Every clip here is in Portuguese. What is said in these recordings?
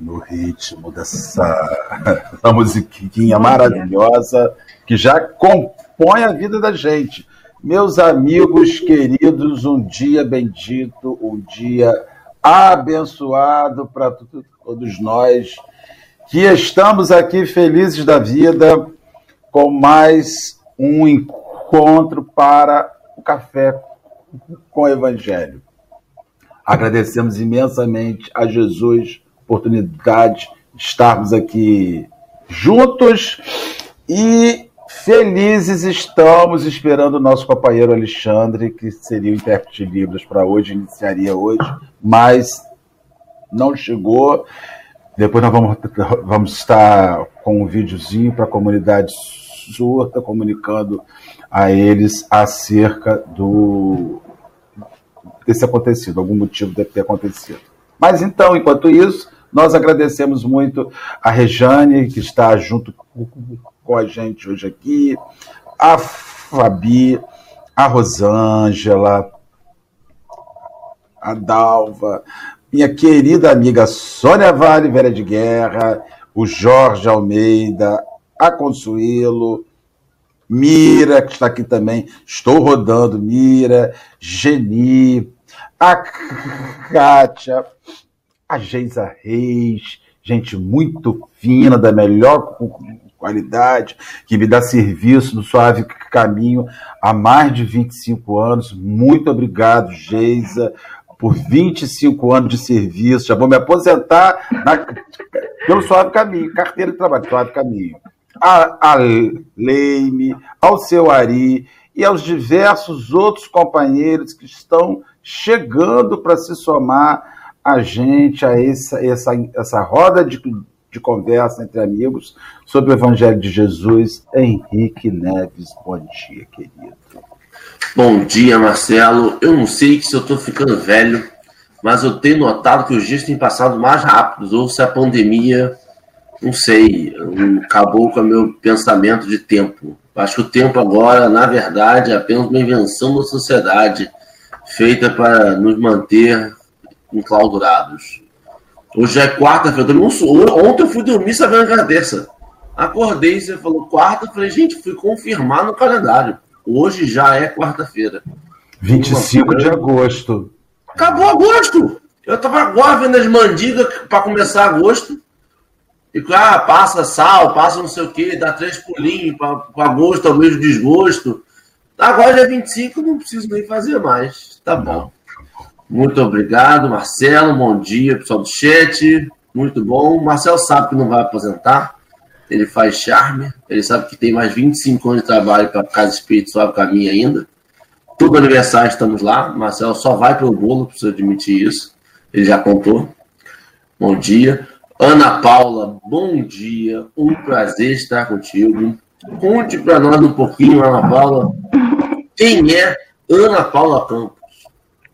No ritmo dessa, musiquinha maravilhosa que já compõe a vida da gente. Meus amigos queridos, um dia bendito, um dia abençoado para todos nós que estamos aqui felizes da vida com mais um encontro para o café com o Evangelho. Agradecemos imensamente a Jesus oportunidade de estarmos aqui juntos e felizes estamos esperando o nosso companheiro Alexandre, que seria o intérprete de Libras para hoje, iniciaria hoje, mas não chegou. Depois nós vamos, vamos estar com um videozinho para a comunidade surda, comunicando a eles acerca do desse acontecido, algum motivo deve ter acontecido. Mas então, enquanto isso, nós agradecemos muito a Rejane, que está junto com a gente hoje aqui, a Fabi, a Rosângela, a Dalva, minha querida amiga Sônia Vale, velha de guerra, o Jorge Almeida, a Consuelo, Mira, que está aqui também, estou rodando, Mira, Geni, a Kátia, a Geisa Reis, gente muito fina, da melhor qualidade, que me dá serviço no Suave Caminho há mais de 25 anos. Muito obrigado, Geisa, por 25 anos de serviço. Já vou me aposentar na, pelo Suave Caminho, carteira de trabalho, Suave Caminho a, a Leime, ao seu Ari e aos diversos outros companheiros que estão chegando para se somar a gente, a essa, essa, essa roda de, de conversa entre amigos sobre o Evangelho de Jesus. Henrique Neves, bom dia, querido. Bom dia, Marcelo. Eu não sei se eu estou ficando velho, mas eu tenho notado que os dias têm passado mais rápidos, ou se a pandemia não sei, acabou com o meu pensamento de tempo. Acho que o tempo agora, na verdade, é apenas uma invenção da sociedade feita para nos manter enclausurados. Hoje é quarta-feira. Ontem eu fui dormir sabendo que era terça. Acordei, você falou quarta, falei, gente, fui confirmar no calendário. Hoje já é quarta-feira. 25 de agosto. Acabou agosto! Eu tava agora vendo as mandigas para começar agosto. E ah, passa sal, passa não sei o quê, dá três pulinhos para gosto, ao mesmo desgosto. Agora já é 25, não preciso nem fazer mais. Tá bom. Muito obrigado, Marcelo. Bom dia, pessoal do chat. Muito bom. O Marcelo sabe que não vai aposentar. Ele faz charme. Ele sabe que tem mais 25 anos de trabalho para Casa Espírito Suave Caminho ainda. Todo aniversário estamos lá. Marcelo só vai pelo bolo, preciso admitir isso. Ele já contou. Bom dia. Ana Paula, bom dia, um prazer estar contigo. Conte para nós um pouquinho, Ana Paula, quem é Ana Paula Campos?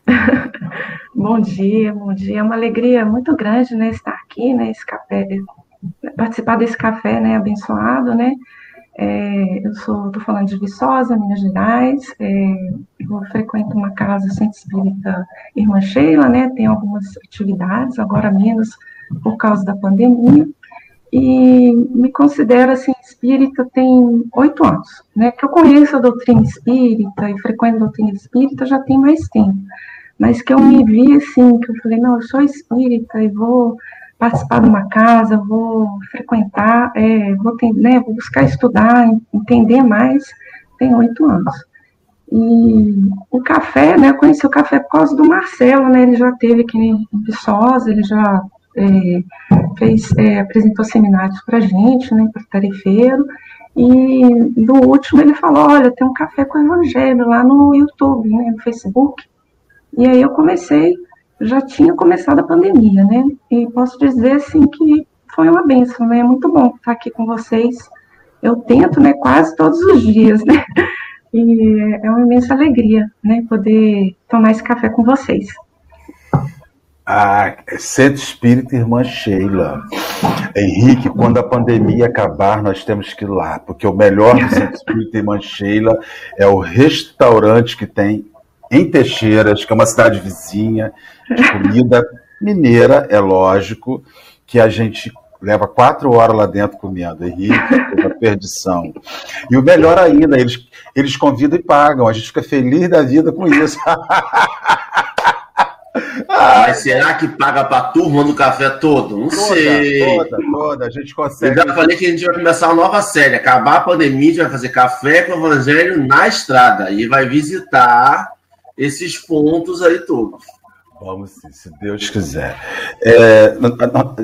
bom dia, bom dia. É uma alegria muito grande, né, estar aqui, né, café, participar desse café, né, abençoado, né. É, eu sou, estou falando de Viçosa, Minas Gerais. É, eu frequento uma casa centro espírita Irmã Sheila, né? Tem algumas atividades, agora menos por causa da pandemia, e me considero assim espírita tem oito anos, né? Que eu conheço a doutrina espírita e frequento a doutrina espírita já tem mais tempo, mas que eu me vi assim, que eu falei, não, eu sou espírita e vou participar de uma casa, vou frequentar, é, vou, ter, né, vou buscar estudar, entender mais, tem oito anos. E o café, né, eu conheci o café por causa do Marcelo, né, ele já teve aqui em Viçosa, ele já é, fez, é, apresentou seminários para gente, né, para tarifeiro, e no último ele falou, olha, tem um café com evangelho lá no YouTube, né, no Facebook, e aí eu comecei, já tinha começado a pandemia, né, e posso dizer, assim, que foi uma benção, né, é muito bom estar aqui com vocês, eu tento, né, quase todos os dias, né, e é uma imensa alegria, né, poder tomar esse café com vocês. Ah, Centro Espírita Irmã Sheila. Henrique, quando a pandemia acabar, nós temos que ir lá, porque o melhor do Centro Espírita Irmã Sheila é o restaurante que tem em Teixeiras, que é uma cidade vizinha, de comida mineira, é lógico, que a gente leva quatro horas lá dentro comendo, Henrique, uma perdição. E o melhor ainda, eles, eles convidam e pagam, a gente fica feliz da vida com isso. Mas será que paga para a turma do café todo? Não toda, sei. Toda, toda, a gente consegue. Eu já falei que a gente vai começar uma nova série. Acabar a pandemia, a gente vai fazer café com o evangelho na estrada e vai visitar esses pontos aí todos. Vamos sim, se Deus quiser. É,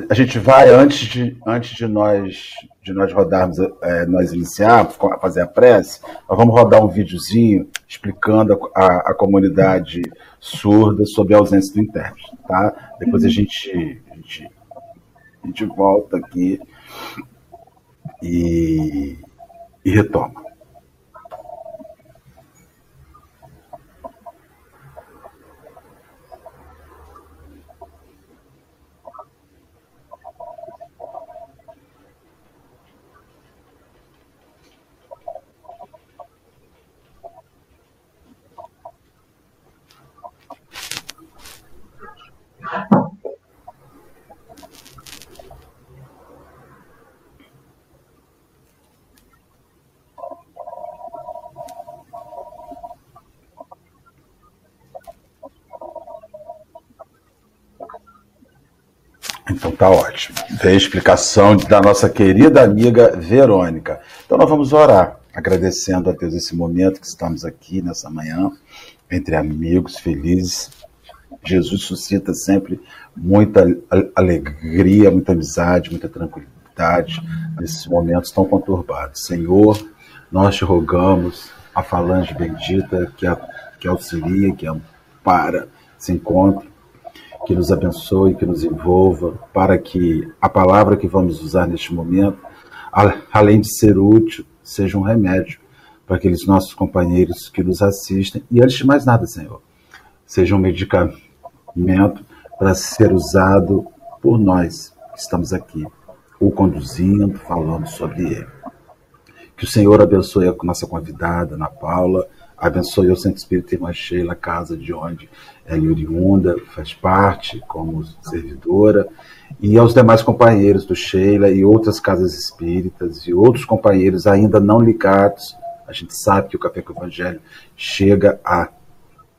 a, gente vai, antes de, antes de nós de nós rodarmos, é, nós iniciarmos, fazer a prece, nós vamos rodar um videozinho explicando a, a, a comunidade surda sobre a ausência do intérprete, tá? Depois a uhum. gente, a gente, a gente volta aqui e, e retoma. Então tá ótimo. Veio a explicação da nossa querida amiga Verônica. Então nós vamos orar, agradecendo a Deus esse momento que estamos aqui nessa manhã, entre amigos felizes. Jesus suscita sempre muita alegria, muita amizade, muita tranquilidade nesses momentos tão conturbados. Senhor, nós te rogamos, a falange bendita que, a, que auxilia, que ampara esse encontro, que nos abençoe, que nos envolva, para que a palavra que vamos usar neste momento, além de ser útil, seja um remédio para aqueles nossos companheiros que nos assistem. E antes de mais nada, Senhor, seja um medicamento para ser usado por nós que estamos aqui, o conduzindo, falando sobre ele. Que o Senhor abençoe a nossa convidada, Ana Paula, abençoe o Santo Espírito Irmã Sheila, casa de onde ela é oriunda, faz parte como servidora, e aos demais companheiros do Sheila e outras casas espíritas e outros companheiros ainda não ligados. A gente sabe que o Café com o Evangelho chega a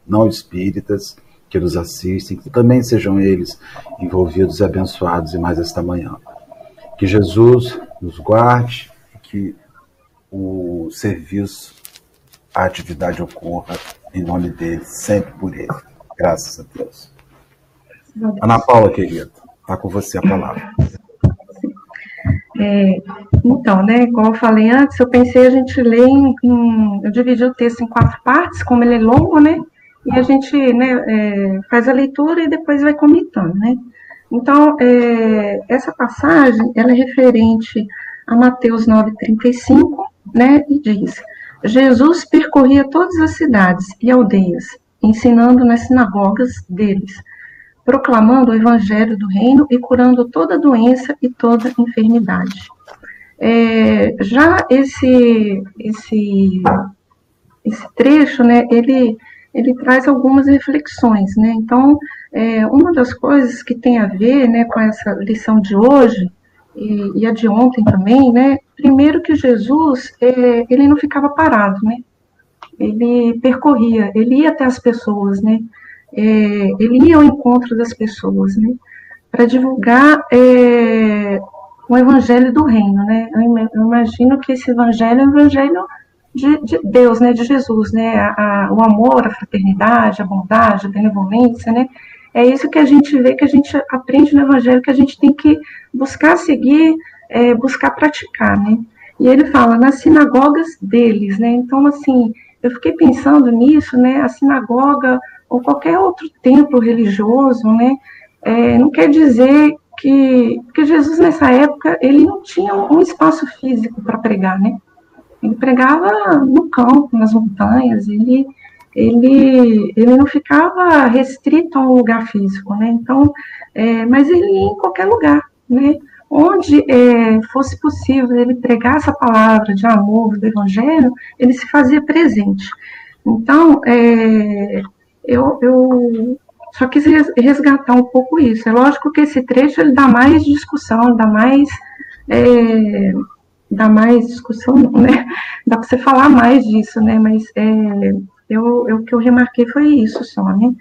não espíritas que nos assistem, que também sejam eles envolvidos e abençoados e mais esta manhã. Que Jesus nos guarde, que o serviço, a atividade ocorra em nome dele, sempre por ele. Graças a Deus. Ana Paula, querida, está com você a palavra. É, então, né, como eu falei antes, eu pensei a gente ler em, em, eu dividi o texto em quatro partes, como ele é longo, né, e a gente, né, é, faz a leitura e depois vai comentando, né. Então, é, essa passagem, ela é referente a Mateus 9:35, né, e diz: Jesus percorria todas as cidades e aldeias, ensinando nas sinagogas deles, proclamando o evangelho do reino e curando toda doença e toda enfermidade. É, já esse, esse, esse trecho, né, ele, ele traz algumas reflexões, né, então, é, uma das coisas que tem a ver, né, com essa lição de hoje, e, e a de ontem também, né, primeiro que Jesus, é, ele não ficava parado, né, ele percorria, ele ia até as pessoas, né? É, ele ia ao encontro das pessoas, né? Para divulgar é, o evangelho do reino, né? Eu imagino que esse evangelho é o evangelho de, de Deus, né? De Jesus, né? A, a, o amor, a fraternidade, a bondade, a benevolência, né? É isso que a gente vê, que a gente aprende no evangelho, que a gente tem que buscar seguir, é, buscar praticar, né? E ele fala nas sinagogas deles, né? Então, assim, eu fiquei pensando nisso, né? A sinagoga ou qualquer outro templo religioso, né? É, não quer dizer que, que Jesus nessa época ele não tinha um espaço físico para pregar, né? Ele pregava no campo, nas montanhas, ele ele, ele não ficava restrito a um lugar físico, né? Então, é, mas ele ia em qualquer lugar, né? onde é, fosse possível ele pregar essa palavra de amor, do evangelho, ele se fazia presente. Então, é, eu, eu, só quis resgatar um pouco isso. É lógico que esse trecho ele dá mais discussão, dá mais. É, dá mais discussão, né? Dá para você falar mais disso, né? Mas é, eu, o que eu remarquei foi isso só, né?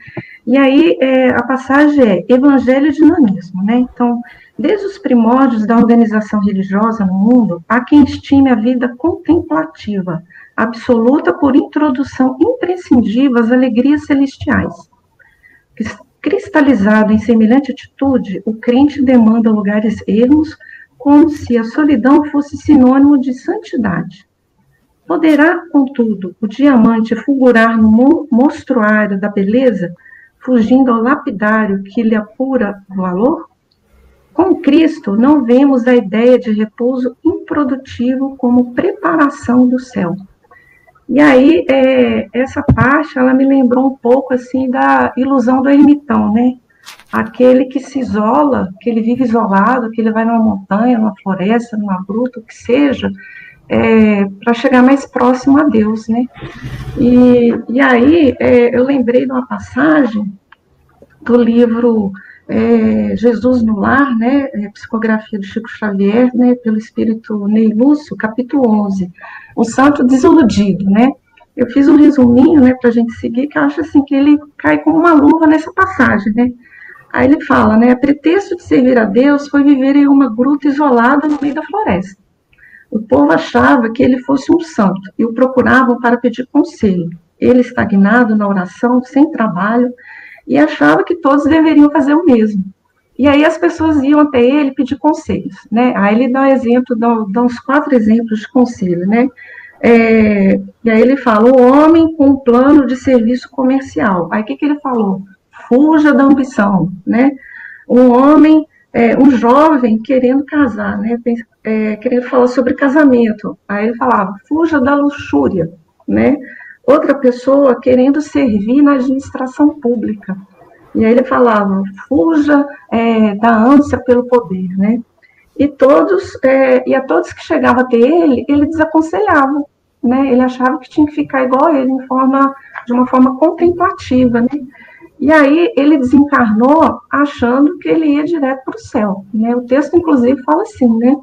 E aí é, a passagem é Evangelho e Dinamismo, né? Então, desde os primórdios da organização religiosa no mundo, há quem estime a vida contemplativa, absoluta por introdução imprescindível às alegrias celestiais. Cristalizado em semelhante atitude, o crente demanda lugares ermos, como se a solidão fosse sinônimo de santidade. Poderá, contudo, o diamante fulgurar no monstruário da beleza, fugindo ao lapidário que lhe apura o valor? Com Cristo, não vemos a ideia de repouso improdutivo como preparação do céu. E aí, é, essa parte, ela me lembrou um pouco, assim, da ilusão do ermitão, né? Aquele que se isola, que ele vive isolado, que ele vai numa montanha, numa floresta, numa gruta, o que seja, é, para chegar mais próximo a Deus, né? E, e aí é, eu lembrei de uma passagem do livro é, Jesus no Lar, né? É, psicografia de Chico Xavier, né? Pelo Espírito Ney Lúcio, capítulo 11, o Santo Desiludido, né? Eu fiz um resuminho, né, para a gente seguir, que eu acho assim que ele cai como uma luva nessa passagem, né? Aí ele fala, né? A pretexto de servir a Deus foi viver em uma gruta isolada no meio da floresta. O povo achava que ele fosse um santo e o procuravam para pedir conselho. Ele, estagnado na oração, sem trabalho, e achava que todos deveriam fazer o mesmo. E aí as pessoas iam até ele pedir conselhos, né? Aí ele dá exemplo, dá, dá uns quatro exemplos de conselho, né? É, e aí ele fala, o homem com um plano de serviço comercial. Aí o que, que ele falou? Fuja da ambição, né? Um homem, é, um jovem querendo casar, né? é, querendo falar sobre casamento. Aí ele falava, fuja da luxúria, né? Outra pessoa querendo servir na administração pública. E aí ele falava, fuja é, da ânsia pelo poder, né? E todos, é, e a todos que chegavam até ele, ele desaconselhava, né? Ele achava que tinha que ficar igual a ele, em forma, de uma forma contemplativa, né? E aí ele desencarnou achando que ele ia direto para o céu, né? O texto, inclusive, fala assim, né?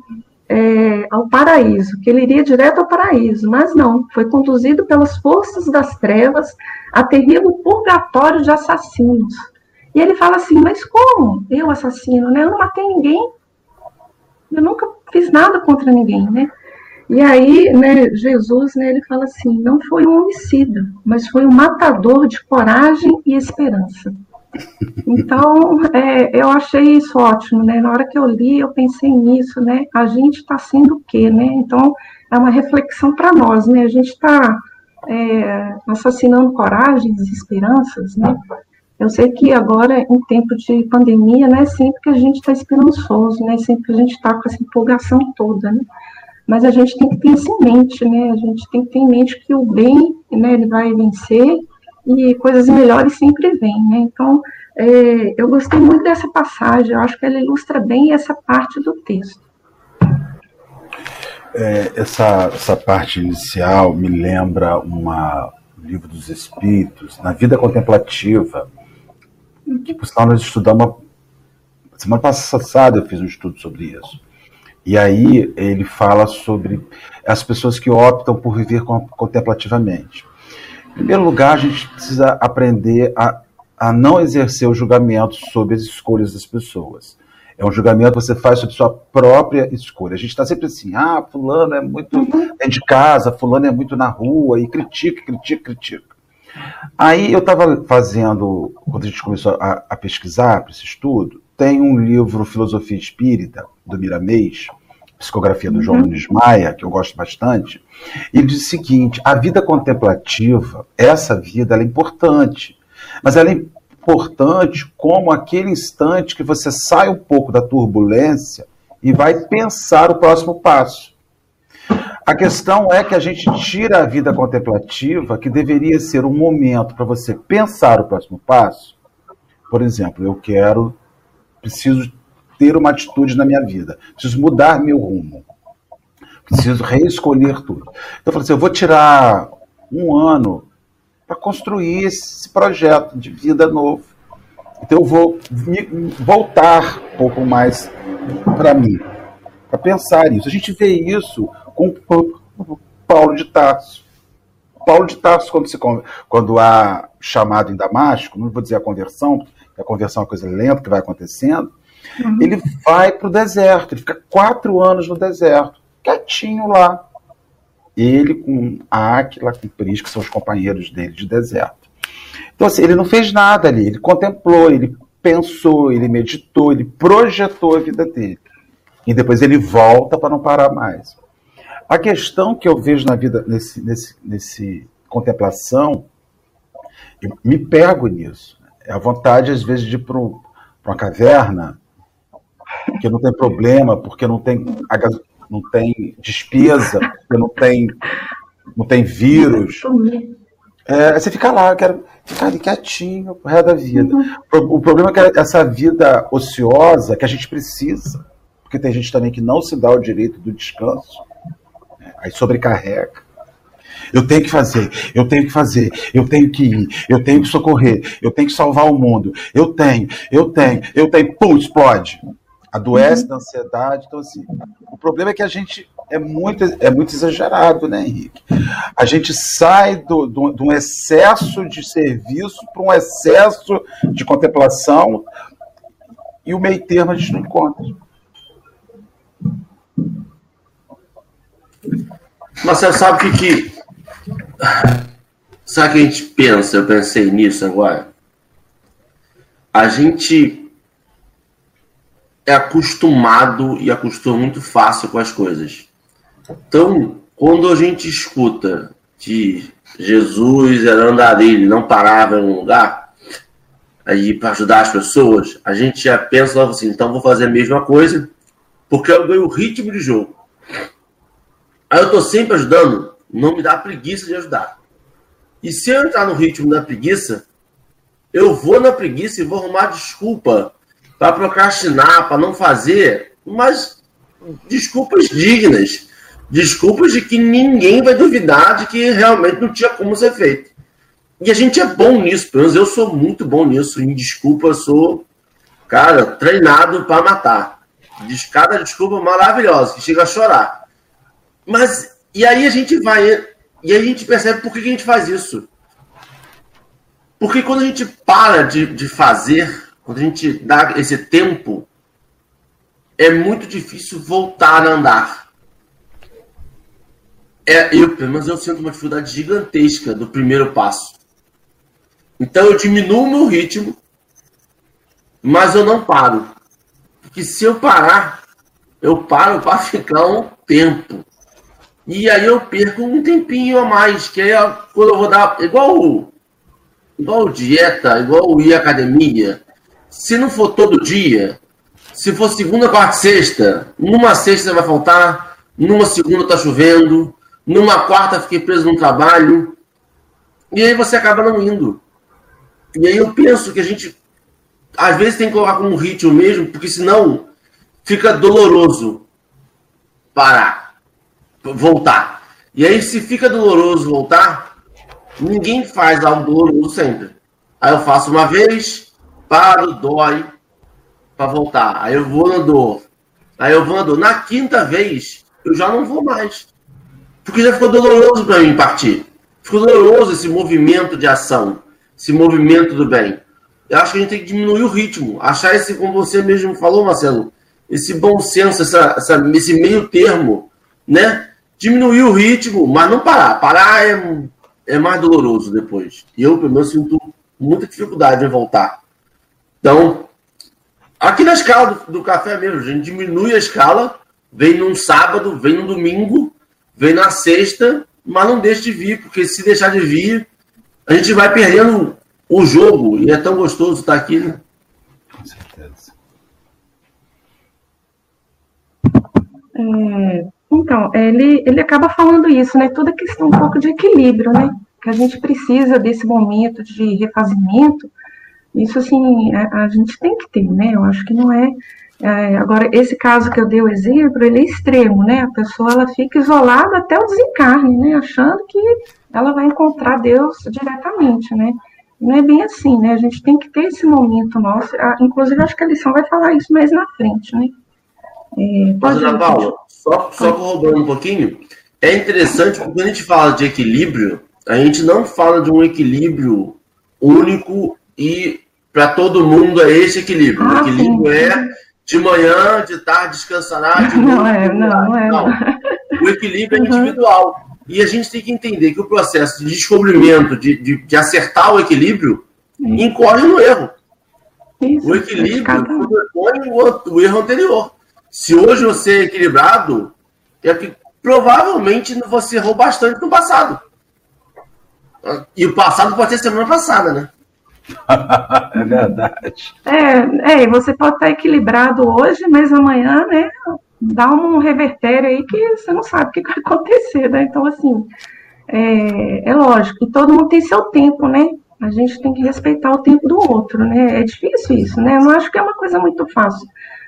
é, ao paraíso, que ele iria direto ao paraíso, mas não, foi conduzido pelas forças das trevas a terrível purgatório de assassinos. E ele fala assim: Mas como? Eu assassino, né? Eu não matei ninguém. Eu nunca fiz nada contra ninguém, né? E aí, né, Jesus, né, ele fala assim: não foi um homicida, mas foi um matador de coragem e esperança. Então, é, eu achei isso ótimo, né? Na hora que eu li, eu pensei nisso, né? A gente está sendo o quê, né? Então, é uma reflexão para nós, né? A gente está é, assassinando coragens e esperanças, né? Eu sei que agora, em tempo de pandemia, né? Sempre que a gente está esperançoso, né? Sempre que a gente está com essa empolgação toda, né? Mas a gente tem que ter isso em mente, né? A gente tem que ter em mente que o bem, né? Ele vai vencer e coisas melhores sempre vêm, né? Então, é, eu gostei muito dessa passagem, eu acho que ela ilustra bem essa parte do texto. É, essa, essa parte inicial me lembra uma, um livro dos Espíritos, Na Vida Contemplativa, que, por sinal, nós estudamos. Semana passada eu fiz um estudo sobre isso. E aí ele fala sobre as pessoas que optam por viver contemplativamente. Em primeiro lugar, a gente precisa aprender a, a não exercer o julgamento sobre as escolhas das pessoas. É um julgamento que você faz sobre sua própria escolha. A gente está sempre assim, ah, fulano é muito é de casa, fulano é muito na rua, e critica, critica, critica. Aí eu estava fazendo, quando a gente começou a, a pesquisar para esse estudo, tem um livro Filosofia Espírita, do Miramês, psicografia do João uhum. Nunes Maia, que eu gosto bastante, ele diz o seguinte: a vida contemplativa, essa vida, é importante, mas ela é importante como aquele instante que você sai um pouco da turbulência e vai pensar o próximo passo. A questão é que a gente tira a vida contemplativa, que deveria ser um momento para você pensar o próximo passo. Por exemplo, eu quero, preciso ter uma atitude na minha vida, preciso mudar meu rumo, preciso reescolher tudo. Então eu falei assim, eu vou tirar um ano para construir esse projeto de vida novo. Então eu vou voltar um pouco mais para mim, para pensar isso. A gente vê isso com Paulo de Tarso. Paulo de Tarso, quando, se, quando há chamado em Damasco, não vou dizer a conversão, porque a conversão é uma coisa lenta que vai acontecendo, uhum. ele vai para o deserto, ele fica quatro anos no deserto, quietinho lá. Ele com a Aquila, com Pris, que são os companheiros dele de deserto. Então, assim, ele não fez nada ali, ele contemplou, ele pensou, ele meditou, ele projetou a vida dele. E depois ele volta para não parar mais. A questão que eu vejo na vida, nesse, nesse, nesse contemplação, me pego nisso. É a vontade, às vezes, de ir para uma caverna, que não tem problema, porque não tem, não tem despesa, porque não tem, não tem vírus. É, você fica lá, eu quero ficar ali quietinho o resto da vida. O problema é que essa vida ociosa que a gente precisa, porque tem gente também que não se dá o direito do descanso? Aí sobrecarrega. Eu tenho que fazer, eu tenho que fazer, eu tenho que ir, eu tenho que socorrer, eu tenho que salvar o mundo, eu tenho, eu tenho, eu tenho, pum, explode. Adoece uhum. da ansiedade. Então, assim, o problema é que a gente é muito, é muito exagerado, né, Henrique? A gente sai do, do, de um excesso de serviço para um excesso de contemplação e o meio termo a gente não encontra. Mas você sabe o que, que. Sabe o que a gente pensa? Eu pensei nisso agora. A gente é acostumado e acostuma muito fácil com as coisas. Então, quando a gente escuta que Jesus era andarilho, não parava em um lugar aí para ajudar as pessoas, a gente já pensa assim, então vou fazer a mesma coisa, porque eu ganho o ritmo de jogo. Aí eu estou sempre ajudando, não me dá preguiça de ajudar. E se eu entrar no ritmo da preguiça, eu vou na preguiça e vou arrumar desculpa para procrastinar, para não fazer, mas desculpas dignas. Desculpas de que ninguém vai duvidar de que realmente não tinha como ser feito. E a gente é bom nisso, pelo menos eu sou muito bom nisso. Em desculpa, sou, cara, treinado para matar. Cada desculpa maravilhosa, que chega a chorar. Mas, e aí a gente vai, e a gente percebe por que a gente faz isso. Porque quando a gente para de, de fazer, quando a gente dá esse tempo, é muito difícil voltar a andar. É, eu, pelo menos eu sinto uma dificuldade gigantesca do primeiro passo. Então eu diminuo o meu ritmo, mas eu não paro. Porque se eu parar, eu paro para ficar um tempo. E aí eu perco um tempinho a mais, que é quando eu vou dar. Igual, igual dieta, igual ir à academia. Se não for todo dia, se for segunda, quarta, sexta, numa sexta vai faltar, numa segunda tá chovendo, numa quarta fiquei preso no trabalho, e aí você acaba não indo. E aí eu penso que a gente às vezes tem que colocar como ritmo mesmo, porque senão fica doloroso parar, voltar. E aí se fica doloroso voltar, ninguém faz algo doloroso sempre. Aí eu faço uma vez, paro, dói para voltar. Aí eu vou na dor. Aí eu vou na dor. Na quinta vez, eu já não vou mais. Porque já ficou doloroso para mim partir. Ficou doloroso esse movimento de ação, esse movimento do bem. Eu acho que a gente tem que diminuir o ritmo, achar esse, como você mesmo falou, Marcelo, esse bom senso, essa, essa, esse meio termo, né? Diminuir o ritmo, mas não parar. Parar é, é mais doloroso depois. E eu, pelo menos, sinto muita dificuldade em voltar. Então, aqui na escala do, do, café mesmo, a gente diminui a escala, vem num sábado, vem num domingo, vem na sexta, mas não deixa de vir, porque se deixar de vir, a gente vai perdendo o jogo, e é tão gostoso estar aqui, né? Com certeza. É, então, ele, ele acaba falando isso, né? Toda questão um pouco de equilíbrio, né? Que a gente precisa desse momento de refazimento isso, assim, a, a, gente tem que ter, né? Eu acho que não é, é, Agora, esse caso que eu dei o exemplo, ele é extremo, né? A pessoa, ela fica isolada até o desencarne, né? Achando que ela vai encontrar Deus diretamente, né? não é bem assim, né? A gente tem que ter esse momento nosso. Inclusive, acho que a lição vai falar isso mais na frente, né? É, Mas, Ana Paula, só, só corroborando um pouquinho, é interessante porque quando a gente fala de equilíbrio, a gente não fala de um equilíbrio único e para todo mundo é esse equilíbrio. Ah, o equilíbrio sim. é de manhã, de tarde descansará, de não, é, não, não, é. Não. O equilíbrio é uhum. individual. E a gente tem que entender que o processo de descobrimento, de, de, de acertar o equilíbrio, incorre no erro. Isso, o equilíbrio sobrepõe o, o erro anterior. Se hoje você é equilibrado, é que provavelmente você errou bastante no passado. E o passado pode ser semana passada, né? é verdade. É, é, você pode estar equilibrado hoje, mas amanhã, né, dá um revertério aí que você não sabe o que vai acontecer, né? Então, assim, é, é lógico, e todo mundo tem seu tempo, né? A gente tem que respeitar o tempo do outro, né? É difícil isso, né? Eu não acho que é uma coisa muito fácil.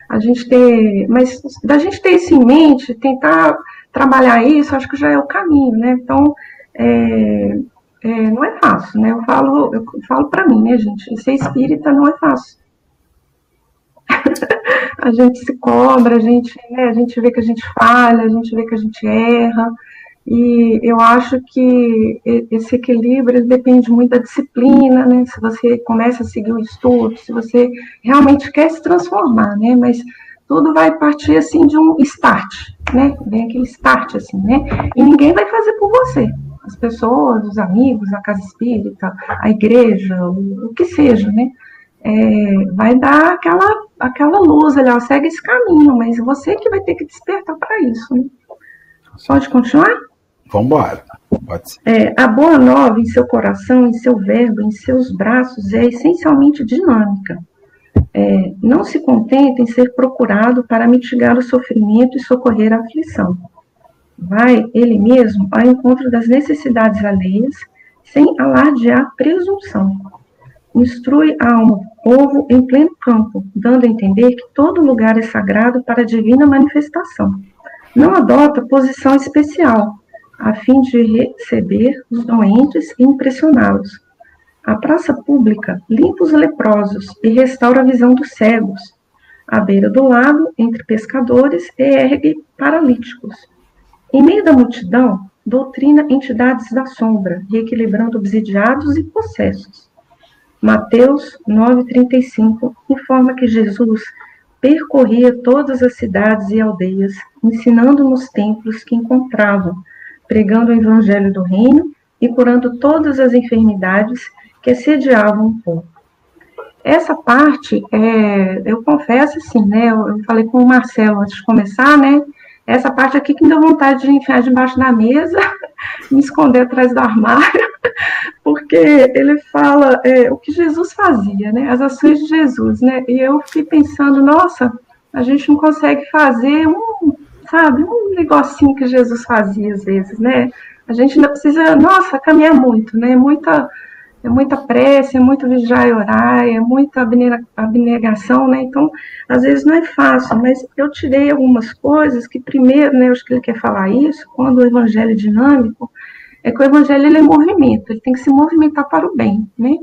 A gente ter, mas da gente ter isso em mente, tentar trabalhar isso, acho que já é o caminho, né? Então, é, é, não é fácil, né? Eu falo, eu falo para mim, né, gente? Ser espírita não é fácil. a gente se cobra, a gente, né, a gente vê que a gente falha, a gente vê que a gente erra. E eu acho que esse equilíbrio depende muito da disciplina, né? Se você começa a seguir o estudo, se você realmente quer se transformar, né? Mas tudo vai partir assim de um start, né? Vem aquele start assim, né? E ninguém vai fazer por você as pessoas, os amigos, a casa espírita, a igreja, o, que seja, né? É, vai dar aquela, aquela luz ali, ó, segue esse caminho, mas você que vai ter que despertar para isso. Né? Pode continuar? Vamos embora. É, a boa nova em seu coração, em seu verbo, em seus braços é essencialmente dinâmica. É, não se contenta em ser procurado para mitigar o sofrimento e socorrer a aflição vai ele mesmo ao encontro das necessidades alheias, sem alardear presunção. Instrui a alma do povo em pleno campo, dando a entender que todo lugar é sagrado para a divina manifestação. Não adota posição especial, a fim de receber os doentes e impressioná-los. A praça pública limpa os leprosos e restaura a visão dos cegos. À beira do lago, entre pescadores, ergue paralíticos em meio da multidão, doutrina entidades da sombra, reequilibrando obsidiados e possessos. Mateus 9,35 informa que Jesus percorria todas as cidades e aldeias, ensinando nos templos que encontravam, pregando o evangelho do reino e curando todas as enfermidades que assediavam o povo. Essa parte, é, eu confesso assim, né, eu, falei com o Marcelo antes de começar, né, essa parte aqui que me deu vontade de enfiar debaixo da mesa, me esconder atrás do armário, porque ele fala é, o que Jesus fazia, né? As ações de Jesus, né? E eu fiquei pensando, nossa, a gente não consegue fazer um, sabe, um negocinho que Jesus fazia às vezes, né? A gente ainda precisa, nossa, caminhar muito, né? Muita é muita prece, é muito vigiar e orar, é muita abnegação, né? Então, às vezes não é fácil, mas eu tirei algumas coisas que, primeiro, né, eu acho que ele quer falar isso, quando o evangelho é dinâmico, é que o evangelho ele é movimento, ele tem que se movimentar para o bem, né?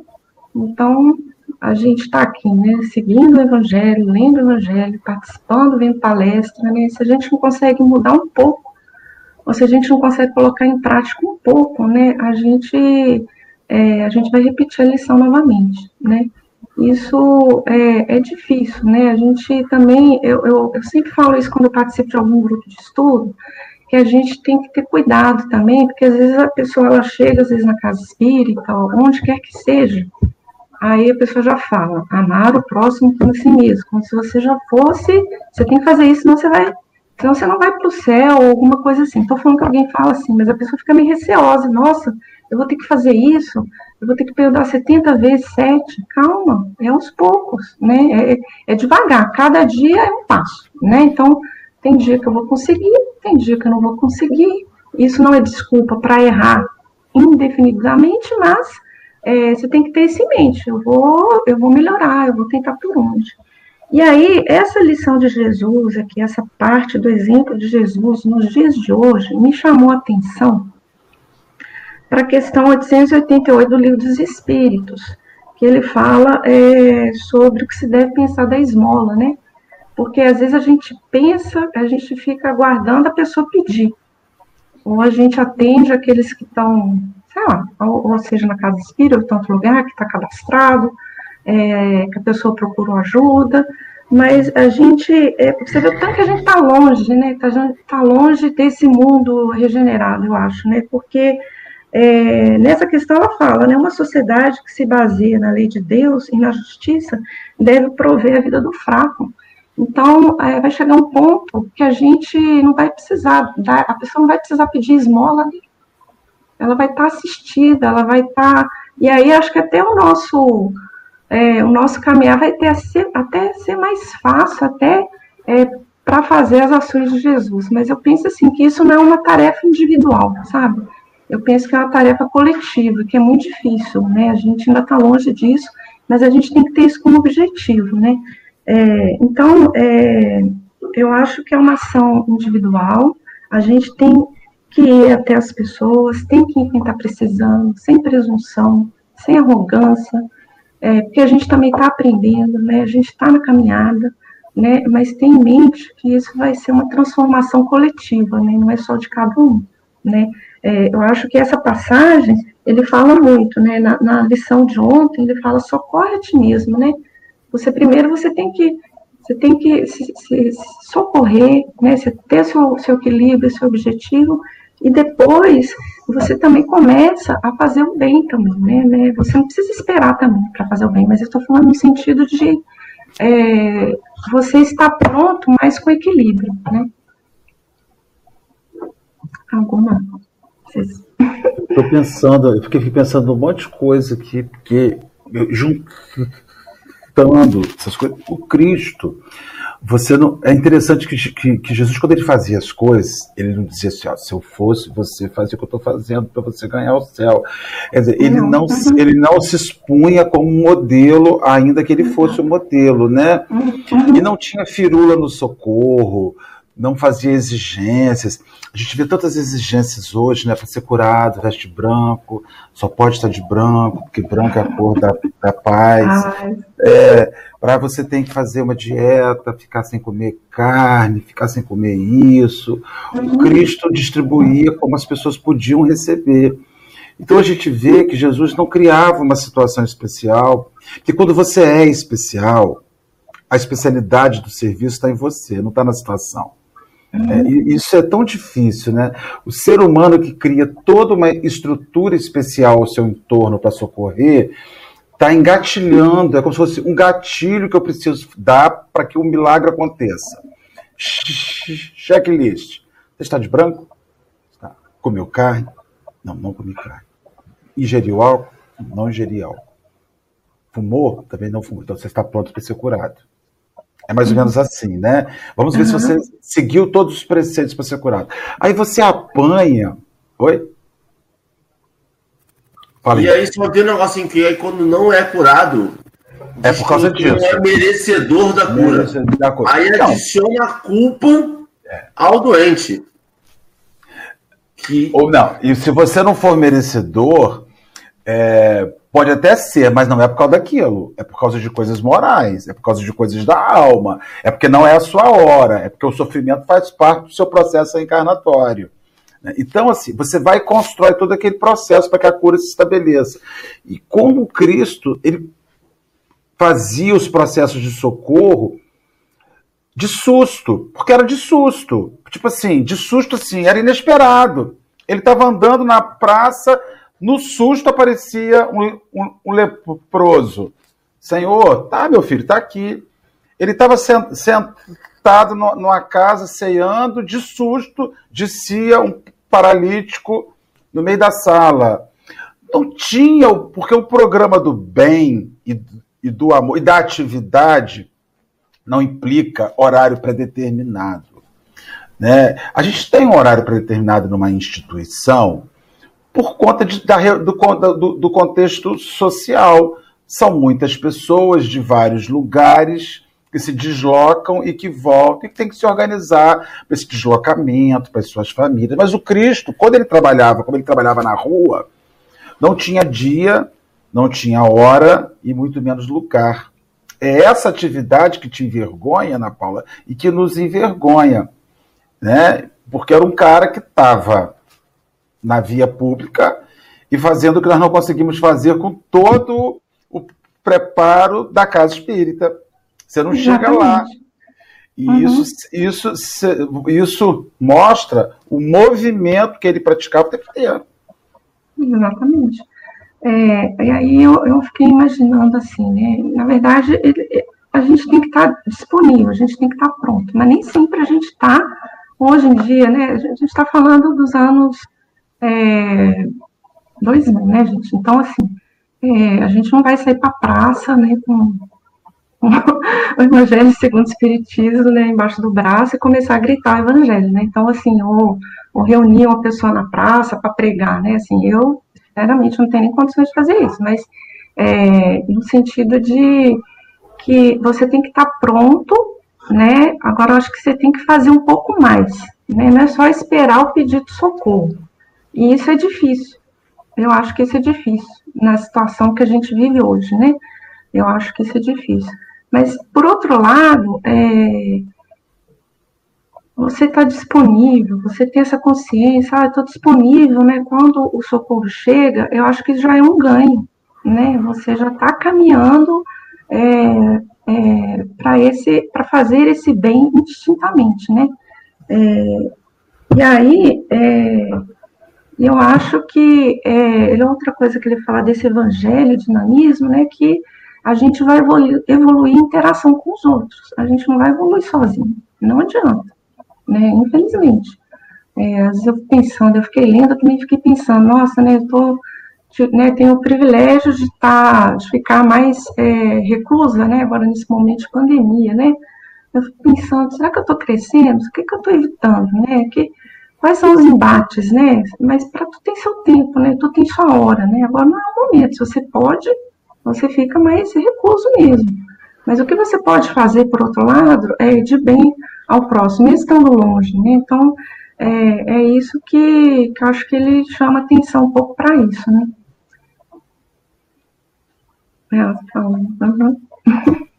Então, a gente está aqui, né, seguindo o evangelho, lendo o evangelho, participando, vendo palestra, né? Se a gente não consegue mudar um pouco, ou se a gente não consegue colocar em prática um pouco, né, a gente é, a gente vai repetir a lição novamente, né? Isso é, é difícil, né? A gente também, eu, eu, eu, sempre falo isso quando eu participo de algum grupo de estudo, que a gente tem que ter cuidado também, porque às vezes a pessoa ela chega, às vezes na casa espírita, onde quer que seja, aí a pessoa já fala, amar o próximo como si mesmo, como se você já fosse, você tem que fazer isso, senão você vai, senão você não vai para o céu, ou alguma coisa assim. Estou falando que alguém fala assim, mas a pessoa fica meio receosa, nossa, eu vou ter que fazer isso, eu vou ter que perdoar 70 vezes 7. Calma, é aos poucos, né? É, é, devagar, cada dia é um passo, né? Então, tem dia que eu vou conseguir, tem dia que eu não vou conseguir. Isso não é desculpa para errar indefinidamente, mas é, você tem que ter isso em mente. Eu vou, eu vou melhorar, eu vou tentar por onde. E aí, essa lição de Jesus aqui, essa parte do exemplo de Jesus nos dias de hoje, me chamou a atenção para a questão 888 do Livro dos Espíritos, que ele fala é, sobre o que se deve pensar da esmola, né? Porque às vezes a gente pensa, a gente fica aguardando a pessoa pedir. Ou a gente atende aqueles que estão, sei lá, ou, ou seja, na casa espírita, ou tanto lugar, que está cadastrado, é, que a pessoa procurou ajuda, mas a gente, é, você vê tanto que a gente está longe, né? Está tá longe desse mundo regenerado, eu acho, né? Porque é, nessa questão ela fala, né? Uma sociedade que se baseia na lei de Deus e na justiça deve prover a vida do fraco. Então, é, vai chegar um ponto que a gente não vai precisar, dar, a pessoa não vai precisar pedir esmola, ela vai estar tá assistida, ela vai estar. Tá, e aí, acho que até o nosso é, o nosso caminhar vai ter ser, até ser mais fácil, até é, para fazer as ações de Jesus. Mas eu penso assim que isso não é uma tarefa individual, sabe? Eu penso que é uma tarefa coletiva, que é muito difícil, né? A gente ainda está longe disso, mas a gente tem que ter isso como objetivo, né? É, então, é, eu acho que é uma ação individual. A gente tem que ir até as pessoas, tem que ir quem está precisando, sem presunção, sem arrogância, é, porque a gente também está aprendendo, né? A gente está na caminhada, né? Mas tem em mente que isso vai ser uma transformação coletiva, né? Não é só de cada um, né? É, eu acho que essa passagem ele fala muito, né? Na, na, lição de ontem ele fala socorre a ti mesmo, né? Você primeiro você tem que você tem que se, se socorrer, né? Você ter seu, seu equilíbrio, seu objetivo e depois você também começa a fazer o bem também, né? né? Você não precisa esperar também para fazer o bem, mas eu estou falando no sentido de é, você estar pronto, mas com equilíbrio, né? Alguma? Estou pensando, eu fiquei pensando um monte de coisa aqui, porque juntando essas coisas, o Cristo você não. É interessante que, que, que, Jesus, quando ele fazia as coisas, ele não dizia assim: ó, se eu fosse você, fazia o que eu estou fazendo para você ganhar o céu. Quer dizer, ele não, uhum. ele não se expunha como modelo, ainda que ele fosse o modelo, né? Uhum. E não tinha firula no socorro, não fazia exigências. A gente vê tantas exigências hoje, né? Para ser curado, veste branco, só pode estar de branco, porque branco é a cor da, da paz. É, para você tem que fazer uma dieta, ficar sem comer carne, ficar sem comer isso. O Cristo distribuía como as pessoas podiam receber. Então a gente vê que Jesus não criava uma situação especial, que quando você é especial, a especialidade do serviço está em você, não está na situação. É, isso é tão difícil, né? O ser humano que cria toda uma estrutura especial ao seu entorno para socorrer, está engatilhando, é como se fosse um gatilho que eu preciso dar para que o milagre aconteça. Checklist. Você está de branco? Tá. Comeu carne? Não, não comi carne. Ingeriu álcool? Não ingeri álcool. Fumou? Também não fumou. Então você está pronto para ser curado. É mais ou menos uhum. assim, né? Vamos ver uhum. se você seguiu todos os preceitos para ser curado. Aí você apanha. Oi? Fala e aí só tem um negócio em que aí quando não é curado. É por causa disso. Não é merecedor da cura. Merecedor da cura. Aí então, adiciona a culpa é. ao doente. Que... Ou não, e se você não for merecedor, é, Pode até ser, mas não é por causa daquilo. É por causa de coisas morais, é por causa de coisas da alma, é porque não é a sua hora, é porque o sofrimento faz parte do seu processo encarnatório. Né? Então, assim, você vai e constrói todo aquele processo para que a cura se estabeleça. E como Cristo, ele fazia os processos de socorro de susto, porque era de susto. Tipo assim, de susto assim, era inesperado. Ele estava andando na praça, no susto aparecia um, um, um leproso. Senhor, tá, meu filho, tá aqui. Ele estava sentado numa casa ceando, de susto, descia um paralítico no meio da sala. Não tinha, porque o programa do bem e, e do amor e da atividade não implica horário predeterminado. Né? A gente tem um horário predeterminado numa instituição por conta de, da, do, do, do contexto social. São muitas pessoas de vários lugares que se deslocam e que voltam e que tem que se organizar para esse deslocamento, para as suas famílias. Mas o Cristo, quando ele trabalhava, como ele trabalhava na rua, não tinha dia não tinha hora e muito menos lugar. É essa atividade que te envergonha, Ana Paula, e que nos envergonha, né? Porque era um cara que estava na via pública e fazendo o que nós não conseguimos fazer com todo o preparo da casa espírita. Você não Exatamente. chega lá. E uhum. isso, isso, isso mostra o movimento que ele praticava o tempo inteiro. Exatamente. É, e aí eu, eu fiquei imaginando assim, né? Na verdade, ele, a gente tem que estar disponível, a gente tem que estar pronto, mas nem sempre a gente está, hoje em dia, né? A gente está falando dos anos é, 2000, né, gente? Então, assim, é, a gente não vai sair para a praça, né, com, com o Evangelho segundo o Espiritismo, né, embaixo do braço e começar a gritar o Evangelho, né? Então, assim, ou, ou reunir uma pessoa na praça para pregar, né? Assim, eu sinceramente, não tenho nem condições de fazer isso, mas é, no sentido de que você tem que estar tá pronto, né? Agora, eu acho que você tem que fazer um pouco mais, né? Não é só esperar o pedido de socorro. E isso é difícil. Eu acho que isso é difícil na situação que a gente vive hoje, né? Eu acho que isso é difícil. Mas, por outro lado, é, você está disponível, você tem essa consciência, ah, estou disponível, né? Quando o socorro chega, eu acho que já é um ganho, né? Você já está caminhando é, é, para esse, para fazer esse bem indistintamente, né? É, e aí, é, eu acho que é, é, outra coisa que ele fala desse evangelho, dinamismo, né? Que a gente vai evoluir, evoluir em interação com os outros. A gente não vai evoluir sozinho, não adianta né? Infelizmente. É, às vezes eu pensando, eu fiquei lendo, eu também fiquei pensando, nossa, né, eu tô, né, tenho o privilégio de tá, de ficar mais é, reclusa, né, agora nesse momento de pandemia, né, eu fico pensando, será que eu estou crescendo? O que, que eu estou evitando, né, que, quais são os embates, né, mas para tu tem seu tempo, né, tu tem sua hora, né, agora não é o momento, se você pode, você fica mais recluso mesmo, mas o que você pode fazer, por outro lado, é de bem ao próximo, mesmo estando longe, né? Então, é, é isso que, que eu acho que ele chama atenção um pouco para isso, né? É, uhum.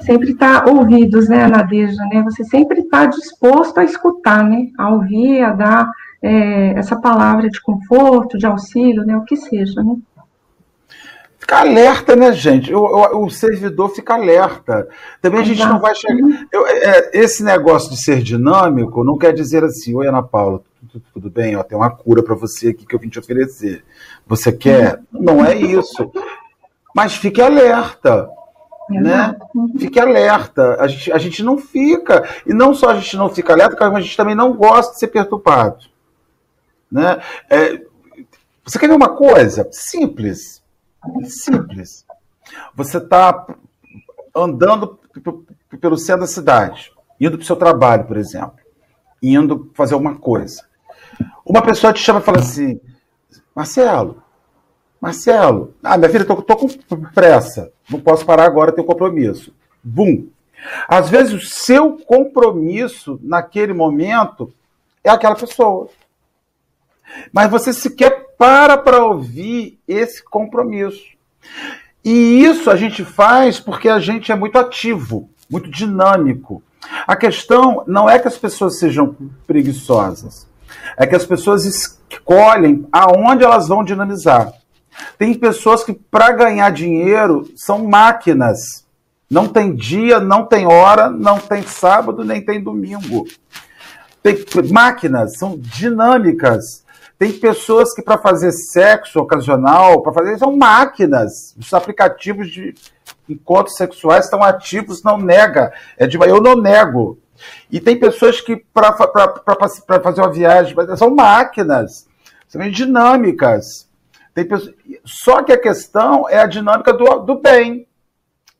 sempre está ouvidos, né, Nadeja, né? Você sempre está disposto a escutar, né? A ouvir, a dar é, essa palavra de conforto, de auxílio, né? O que seja, né? Fica alerta, né, gente? O, o, o, servidor fica alerta. Também a gente não vai chegar. Eu, é, esse negócio de ser dinâmico não quer dizer assim, oi, Ana Paula, tudo, tudo bem? Ó, tem uma cura para você aqui que eu vim te oferecer. Você quer? Não é isso. Mas fique alerta. Né? Fique alerta. A gente, a gente não fica. E não só a gente não fica alerta, mas a gente também não gosta de ser perturbado. Né? É, você quer ver uma coisa? Simples Simples. Você está andando pelo centro da cidade, indo para o seu trabalho, por exemplo, indo fazer alguma coisa. Uma pessoa te chama e fala assim: Marcelo, Marcelo, ah, minha filha, estou com pressa, não posso parar agora, tenho compromisso. Bum! Às vezes o seu compromisso naquele momento é aquela pessoa. Mas você sequer para para ouvir esse compromisso. E isso a gente faz porque a gente é muito ativo, muito dinâmico. A questão não é que as pessoas sejam preguiçosas, é que as pessoas escolhem aonde elas vão dinamizar. Tem pessoas que, para ganhar dinheiro, são máquinas. Não tem dia, não tem hora, não tem sábado, nem tem domingo. Tem máquinas, são dinâmicas. Tem pessoas que, para fazer sexo ocasional, para fazer. são máquinas. Os aplicativos de encontros sexuais estão ativos, não nega. É de, eu não nego. E tem pessoas que, para fazer uma viagem, são máquinas, são dinâmicas. Tem pessoas, só que a questão é a dinâmica do, do bem.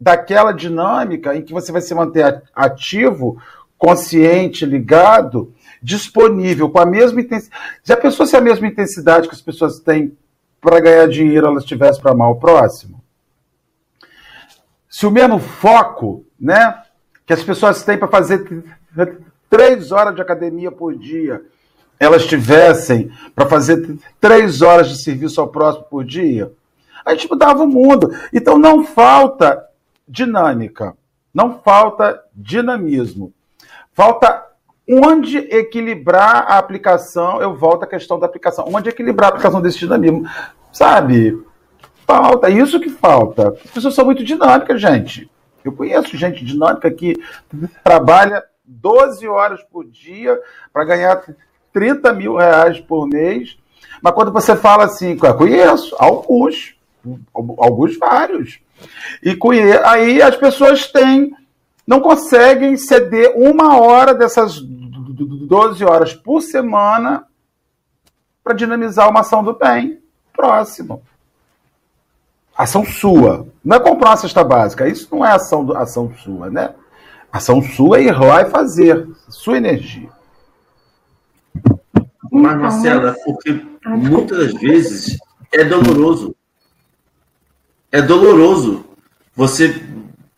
Daquela dinâmica em que você vai se manter ativo, consciente, ligado, disponível com a mesma intensidade. Já pensou se a mesma intensidade que as pessoas têm para ganhar dinheiro elas tivessem para amar o próximo? Se o mesmo foco, né, que as pessoas têm para fazer três horas de academia por dia, elas tivessem para fazer três horas de serviço ao próximo por dia, a gente mudava o mundo. Então não falta dinâmica, não falta dinamismo. Falta onde equilibrar a aplicação, eu volto à questão da aplicação, onde equilibrar a aplicação desse dinamismo, sabe? Falta, é isso que falta. As pessoas são muito dinâmicas, gente. Eu conheço gente dinâmica que trabalha 12 horas por dia para ganhar 30 mil reais por mês, mas quando você fala assim, conheço alguns, alguns vários, e conheço, aí as pessoas têm não conseguem ceder uma hora dessas 12 horas por semana para dinamizar uma ação do bem. Próximo. Ação sua. Não é comprar uma cesta básica. Isso não é ação, do, ação sua, né? Ação sua é ir lá e fazer. Sua energia. Mas, então, Marcela, porque muitas vezes é doloroso. É doloroso você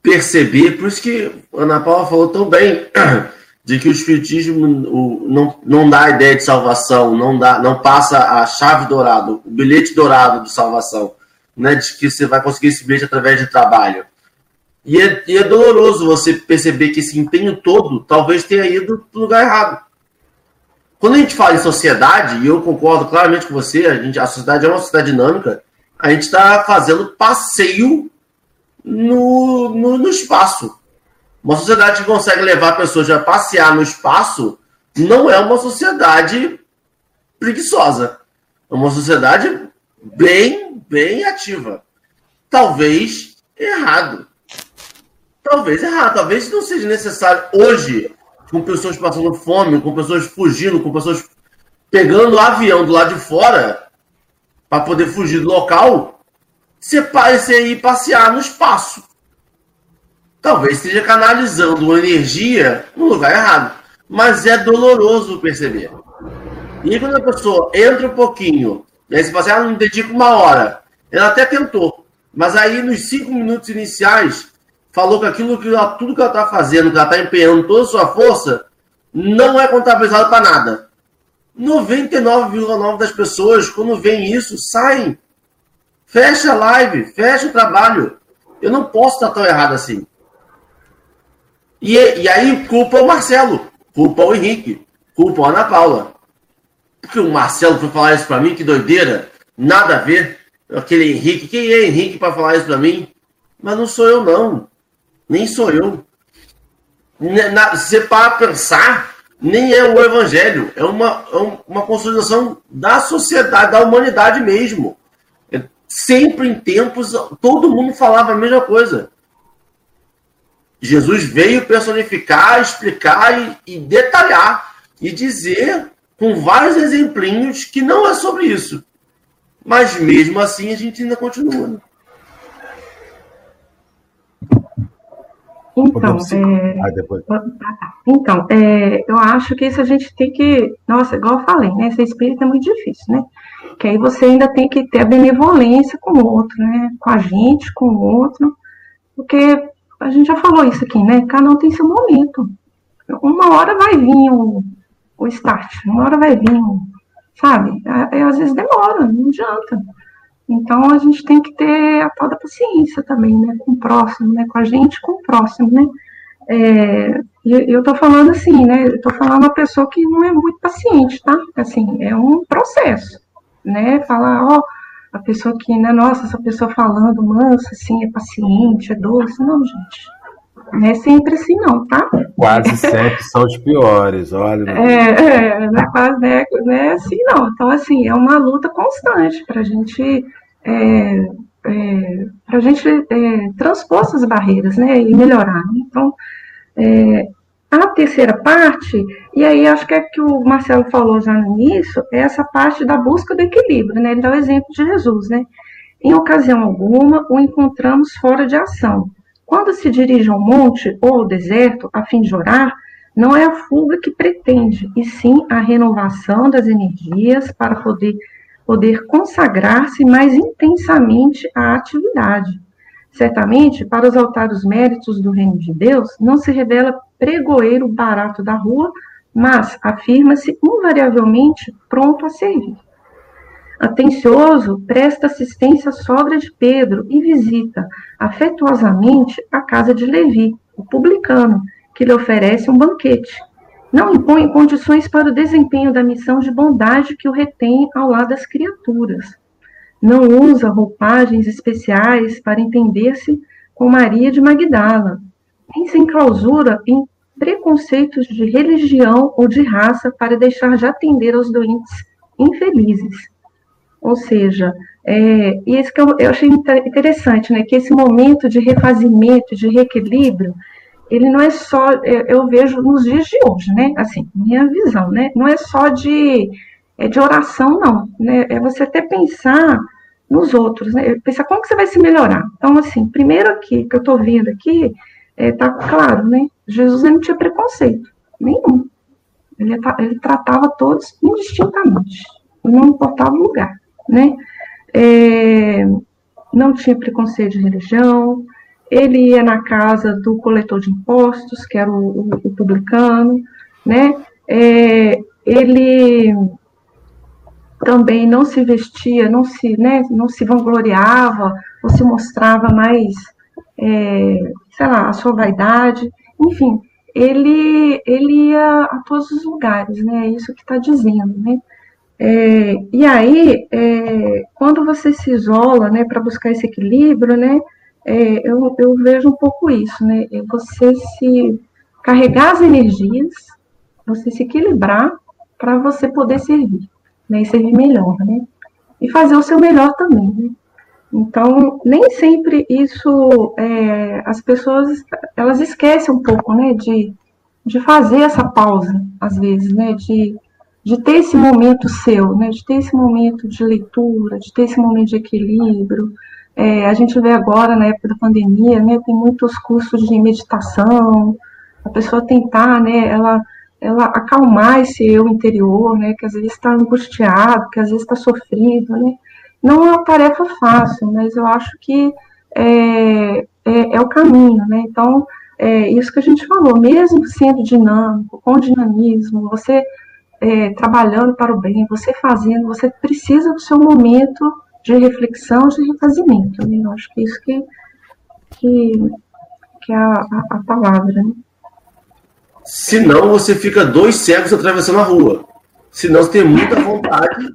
perceber, por isso que a Ana Paula falou tão bem, de que o espiritismo não, não dá a ideia de salvação, não dá, não passa a chave dourada, o bilhete dourado de salvação, né, de que você vai conseguir esse bilhete através de trabalho. E é, e é doloroso você perceber que esse empenho todo talvez tenha ido para o lugar errado. Quando a gente fala em sociedade, e eu concordo claramente com você, a, gente, a sociedade é uma sociedade dinâmica, a gente está fazendo passeio no, no, no espaço. Uma sociedade que consegue levar pessoas a passear no espaço não é uma sociedade preguiçosa. É uma sociedade bem, bem ativa. Talvez errado. Talvez errado. Talvez não seja necessário hoje, com pessoas passando fome, com pessoas fugindo, com pessoas pegando o avião do lado de fora para poder fugir do local, você, ir passear no espaço. Talvez esteja canalizando uma energia no lugar errado. Mas é doloroso perceber. E quando a pessoa entra um pouquinho, e aí você fala assim, ah, não dedica uma hora. Ela até tentou. Mas aí, nos cinco minutos iniciais, falou que aquilo que ela, tudo que ela está fazendo, que ela está empenhando toda a sua força, não é contabilizado para nada. 99,9% das pessoas, quando veem isso, saem Fecha a live, fecha o trabalho. Eu não posso estar tão errado assim. E, e aí culpa o Marcelo, culpa o Henrique, culpa a Ana Paula. Porque o Marcelo foi falar isso para mim, que doideira, nada a ver. Aquele Henrique, quem é Henrique para falar isso para mim? Mas não sou eu, não. Nem sou eu. Na, se para pensar, nem é o evangelho, é uma, é uma consolidação da sociedade, da humanidade mesmo sempre em tempos, todo mundo falava a mesma coisa. Jesus veio personificar, explicar e, e detalhar e dizer com vários exemplinhos que não é sobre isso. Mas mesmo assim a gente ainda continua. Né? Então, é... Ah, tá. então é... eu acho que isso a gente tem que. Nossa, igual eu falei, né? Ser espírita é muito difícil, né? que aí você ainda tem que ter a benevolência com o outro, né? Com a gente, com o outro, porque a gente já falou isso aqui, né? Cada um tem seu momento. Uma hora vai vir o, o start, uma hora vai vir, sabe? É, às vezes demora, não adianta. Então a gente tem que ter a tal da paciência também, né? Com o próximo, né? Com a gente, com o próximo, né? É, eu tô falando assim, né? Eu tô falando uma pessoa que não é muito paciente, tá? Assim, é um processo né? Falar, ó, a pessoa que, né, nossa, essa pessoa falando mansa, assim, é paciente, é doce. Não, gente. Não é sempre assim, não, tá? Quase sempre são os piores, olha. É, é, não é quase, né, não é assim, não. Então, assim, é uma luta constante para a gente. É, é, para a gente é, transpor essas barreiras, né, e melhorar. Então, é, a terceira parte, e aí acho que é que o Marcelo falou já no início, é essa parte da busca do equilíbrio, né? Ele dá o exemplo de Jesus, né? Em ocasião alguma, o encontramos fora de ação. Quando se dirige ao monte ou ao deserto a fim de orar, não é a fuga que pretende, e sim a renovação das energias para poder, poder consagrar-se mais intensamente à atividade. Certamente, para exaltar os méritos do reino de Deus, não se revela pregoeiro barato da rua, mas afirma-se invariavelmente pronto a servir. Atencioso, presta assistência à sogra de Pedro e visita afetuosamente a casa de Levi, o publicano, que lhe oferece um banquete. Não impõe condições para o desempenho da missão de bondade que o retém ao lado das criaturas. Não usa roupagens especiais para entender-se com Maria de Magdala, nem se enclausura em preconceitos de religião ou de raça para deixar de atender aos doentes infelizes. Ou seja, é, e isso que eu, eu achei interessante, né, que esse momento de refazimento, de reequilíbrio, ele não é só, eu, eu vejo nos dias de hoje, né, assim, minha visão, né, não é só de, é de oração, não, né, é você até pensar nos outros, né, pensar como que você vai se melhorar. Então, assim, primeiro aqui, que eu estou vendo aqui, é, tá claro, né, Jesus não tinha preconceito, nenhum. Ele, ele tratava todos indistintamente, não importava o lugar né? É, não tinha preconceito de religião, ele ia na casa do coletor de impostos, que era o, o, o publicano, né? É, ele também não se vestia, não se, né, não se vangloriava, ou se mostrava mais, é, sei lá, a sua vaidade, enfim, ele, ele ia a todos os lugares, né, é isso que está dizendo, né, é, e aí, é, quando você se isola, né, para buscar esse equilíbrio, né, é, eu, eu, vejo um pouco isso, né, é você se carregar as energias, você se equilibrar para você poder servir, né, e servir melhor, né, e fazer o seu melhor também, né. Então, nem sempre isso, é, as pessoas, elas esquecem um pouco, né, de, de fazer essa pausa, às vezes, né, de de ter esse momento seu, né, de ter esse momento de leitura, de ter esse momento de equilíbrio. É, a gente vê agora, na época da pandemia, né, tem muitos cursos de meditação, a pessoa tentar, né, ela, ela acalmar esse eu interior, né, que às vezes está angustiado, que às vezes está sofrido, né. Não é uma tarefa fácil, mas eu acho que é, é, é o caminho, né. Então, é isso que a gente falou, mesmo sendo dinâmico, com dinamismo, você é, trabalhando para o bem, você fazendo, você precisa do seu momento de reflexão, de refazimento. Né? Eu acho que isso que, que, que é a, a, a palavra. Né? Senão você fica dois cegos atravessando a rua. Senão você tem muita vontade,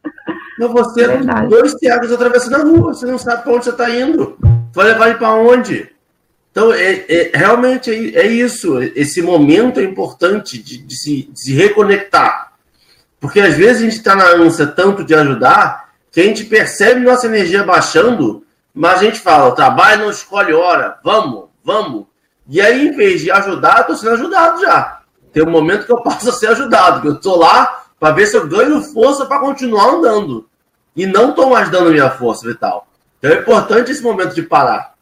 mas você é dois cegos atravessando a rua. Você não sabe para onde você está indo. Vai levar ele para onde? Então, é, é realmente é, é, isso. Esse momento é importante de, de, se, de se reconectar porque às vezes a gente está na ânsia tanto de ajudar que a gente percebe nossa energia baixando, mas a gente fala, o trabalho não escolhe hora, vamos, vamos. E aí, em vez de ajudar, estou sendo ajudado já. Tem um momento que eu passo a ser ajudado, que eu estou lá para ver se eu ganho força para continuar andando. E não estou mais dando minha força vital. Então é importante esse momento de parar.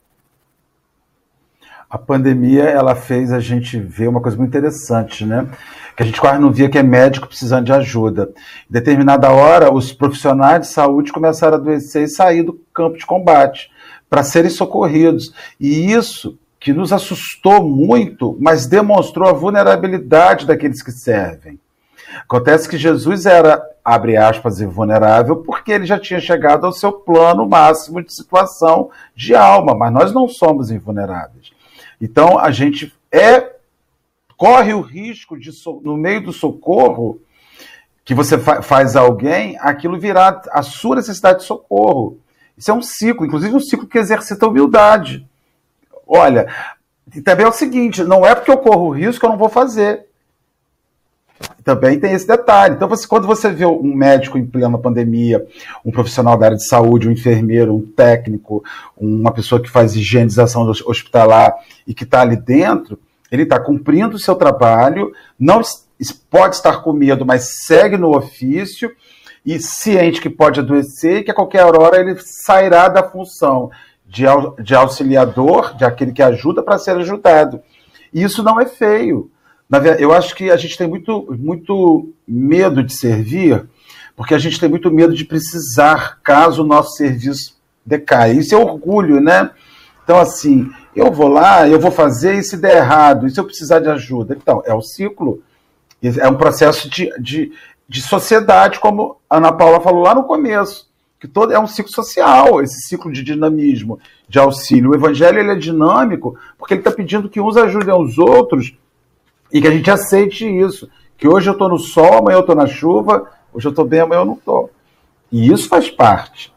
A pandemia, ela fez a gente ver uma coisa muito interessante, né? que a gente quase não via que é médico precisando de ajuda. Em determinada hora, os profissionais de saúde começaram a adoecer e sair do campo de combate para serem socorridos. E isso que nos assustou muito, mas demonstrou a vulnerabilidade daqueles que servem. Acontece que Jesus era, abre aspas, invulnerável, porque ele já tinha chegado ao seu plano máximo de situação de alma, mas nós não somos invulneráveis. Então, a gente é corre o risco de, no meio do socorro que você fa faz a alguém, aquilo virar a sua necessidade de socorro. Isso é um ciclo, inclusive um ciclo que exercita humildade. Olha, também é o seguinte: não é porque eu corro risco que eu não vou fazer. Também tem esse detalhe. Então, você, quando você vê um médico em plena pandemia, um profissional da área de saúde, um enfermeiro, um técnico, uma pessoa que faz higienização hospitalar e que está ali dentro, ele está cumprindo o seu trabalho, não pode estar com medo, mas segue no ofício e ciente que pode adoecer e que a qualquer hora ele sairá da função de, de auxiliador, de aquele que ajuda para ser ajudado. E isso não é feio. Eu acho que a gente tem muito, muito medo de servir, porque a gente tem muito medo de precisar caso o nosso serviço decaia. Isso é orgulho, né? Então, assim, eu vou lá, eu vou fazer e se der errado, e se eu precisar de ajuda? Então, é o ciclo, é um processo de, de, de sociedade, como a Ana Paula falou lá no começo, que todo é um ciclo social, esse ciclo de dinamismo, de auxílio. O evangelho ele é dinâmico porque ele está pedindo que uns ajudem os outros e que a gente aceite isso. Que hoje eu estou no sol, amanhã eu estou na chuva, hoje eu estou bem, amanhã eu não estou. E isso faz parte.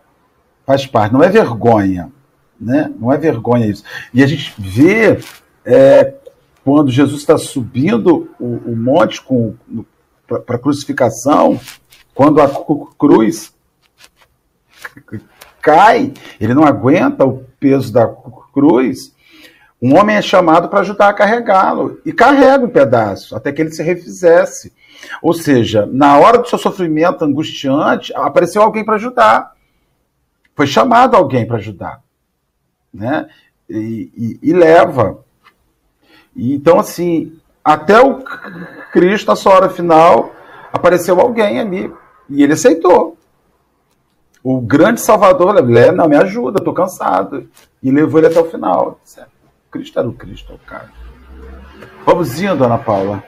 Faz parte, não é vergonha. Né? Não é vergonha isso. E a gente vê é, quando Jesus está subindo o, o monte para a crucificação, quando a cruz cai, ele não aguenta o peso da cruz, um homem é chamado para ajudar a carregá-lo e carrega um pedaço até que ele se refizesse. Ou seja, na hora do seu sofrimento angustiante, apareceu alguém para ajudar. Foi chamado alguém para ajudar. Né? E, e, e leva. E, então, assim, até o Cristo, na sua hora final, apareceu alguém ali. E ele aceitou. O grande Salvador, não, me ajuda, estou cansado. E levou ele até o final. Cristo era o Cristo, o cara. Vamos indo, Ana Paula.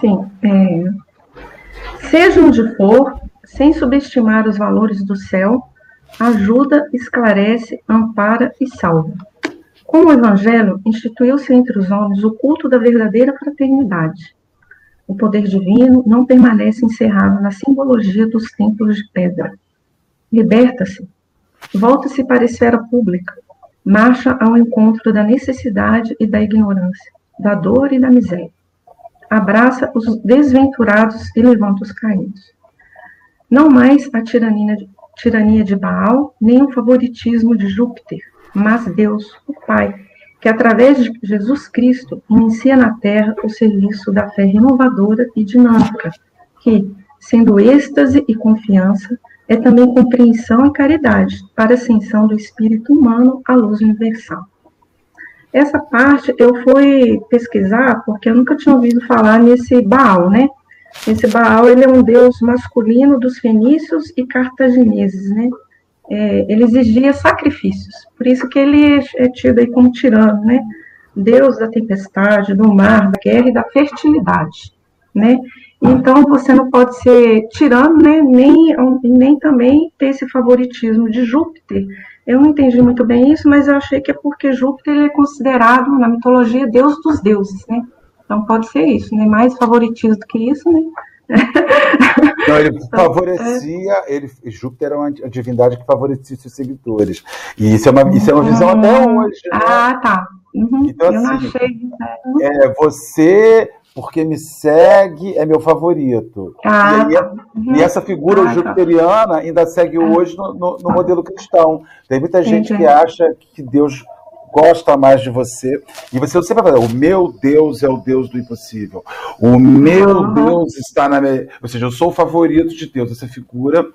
Sim. É... Seja onde for, sem subestimar os valores do céu, ajuda, esclarece, ampara e salva. Com o Evangelho, instituiu-se entre os homens o culto da verdadeira fraternidade. O poder divino não permanece encerrado na simbologia dos templos de pedra. Liberta-se, volta-se para a esfera pública, marcha ao encontro da necessidade e da ignorância, da dor e da miséria. Abraça os desventurados e levanta os caídos. Não mais a tirania, tirania de Baal, nem o favoritismo de Júpiter, mas Deus, o Pai, que através de Jesus Cristo inicia na terra o serviço da fé renovadora e dinâmica, que, sendo êxtase e confiança, é também compreensão e caridade para a ascensão do espírito humano à luz universal. Essa parte eu fui pesquisar porque eu nunca tinha ouvido falar nesse Baal, né? Esse Baal ele é um deus masculino dos fenícios e cartagineses, né? É, ele exigia sacrifícios, por isso que ele é tido aí como tirano, né? Deus da tempestade, do mar, da guerra e da fertilidade, né? Então você não pode ser tirano, né? Nem, nem também ter esse favoritismo de Júpiter, eu não entendi muito bem isso, mas eu achei que é porque Júpiter é considerado na mitologia deus dos deuses, né? Então pode ser isso, né? Mais favoritismo do que isso, né? Não, ele então, favorecia, ele, Júpiter era uma divindade que favorecia seus seguidores. E isso é uma, isso é uma visão até hum. hoje. Né? Ah, tá. Uhum. Então, eu assim, não achei. Né? É, você porque me segue, é meu favorito. Ah, e, aí, uhum. e, essa figura ah, tá. jupiteriana ainda segue ah. hoje no, no, no, modelo cristão. Tem muita gente Entendi. que acha que Deus gosta mais de você. E você sempre vai falar, o meu Deus é o Deus do impossível. O meu uhum. Deus está na minha... Ou seja, eu sou o favorito de Deus. Essa figura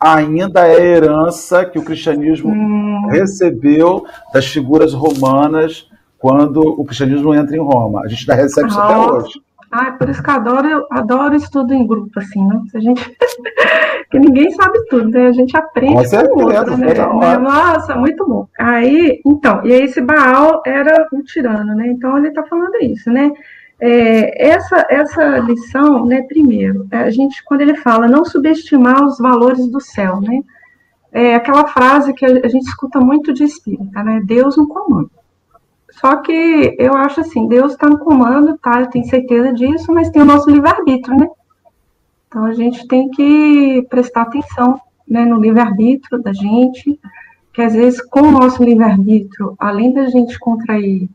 ainda é herança que o cristianismo hum. recebeu das figuras romanas quando o cristianismo entra em Roma. A gente ainda recebe isso até hoje. Ah, por isso que eu adoro, eu adoro estudo em grupo, assim, né? A gente... que ninguém sabe tudo, né? A gente aprende com, certeza, com o outro, né? Nossa, muito bom. Aí, então, e aí esse Baal era um tirano, né? Então ele está falando isso, né? É, essa, essa lição, né, primeiro, a gente, quando ele fala não subestimar os valores do céu, né? É aquela frase que a gente escuta muito de espírita, né? Deus no comando. Só que eu acho assim, Deus está no comando, tá? Eu tenho certeza disso, mas tem o nosso livre-arbítrio, né? Então a gente tem que prestar atenção né, no livre-arbítrio da gente, que às vezes com o nosso livre-arbítrio, além da gente contrair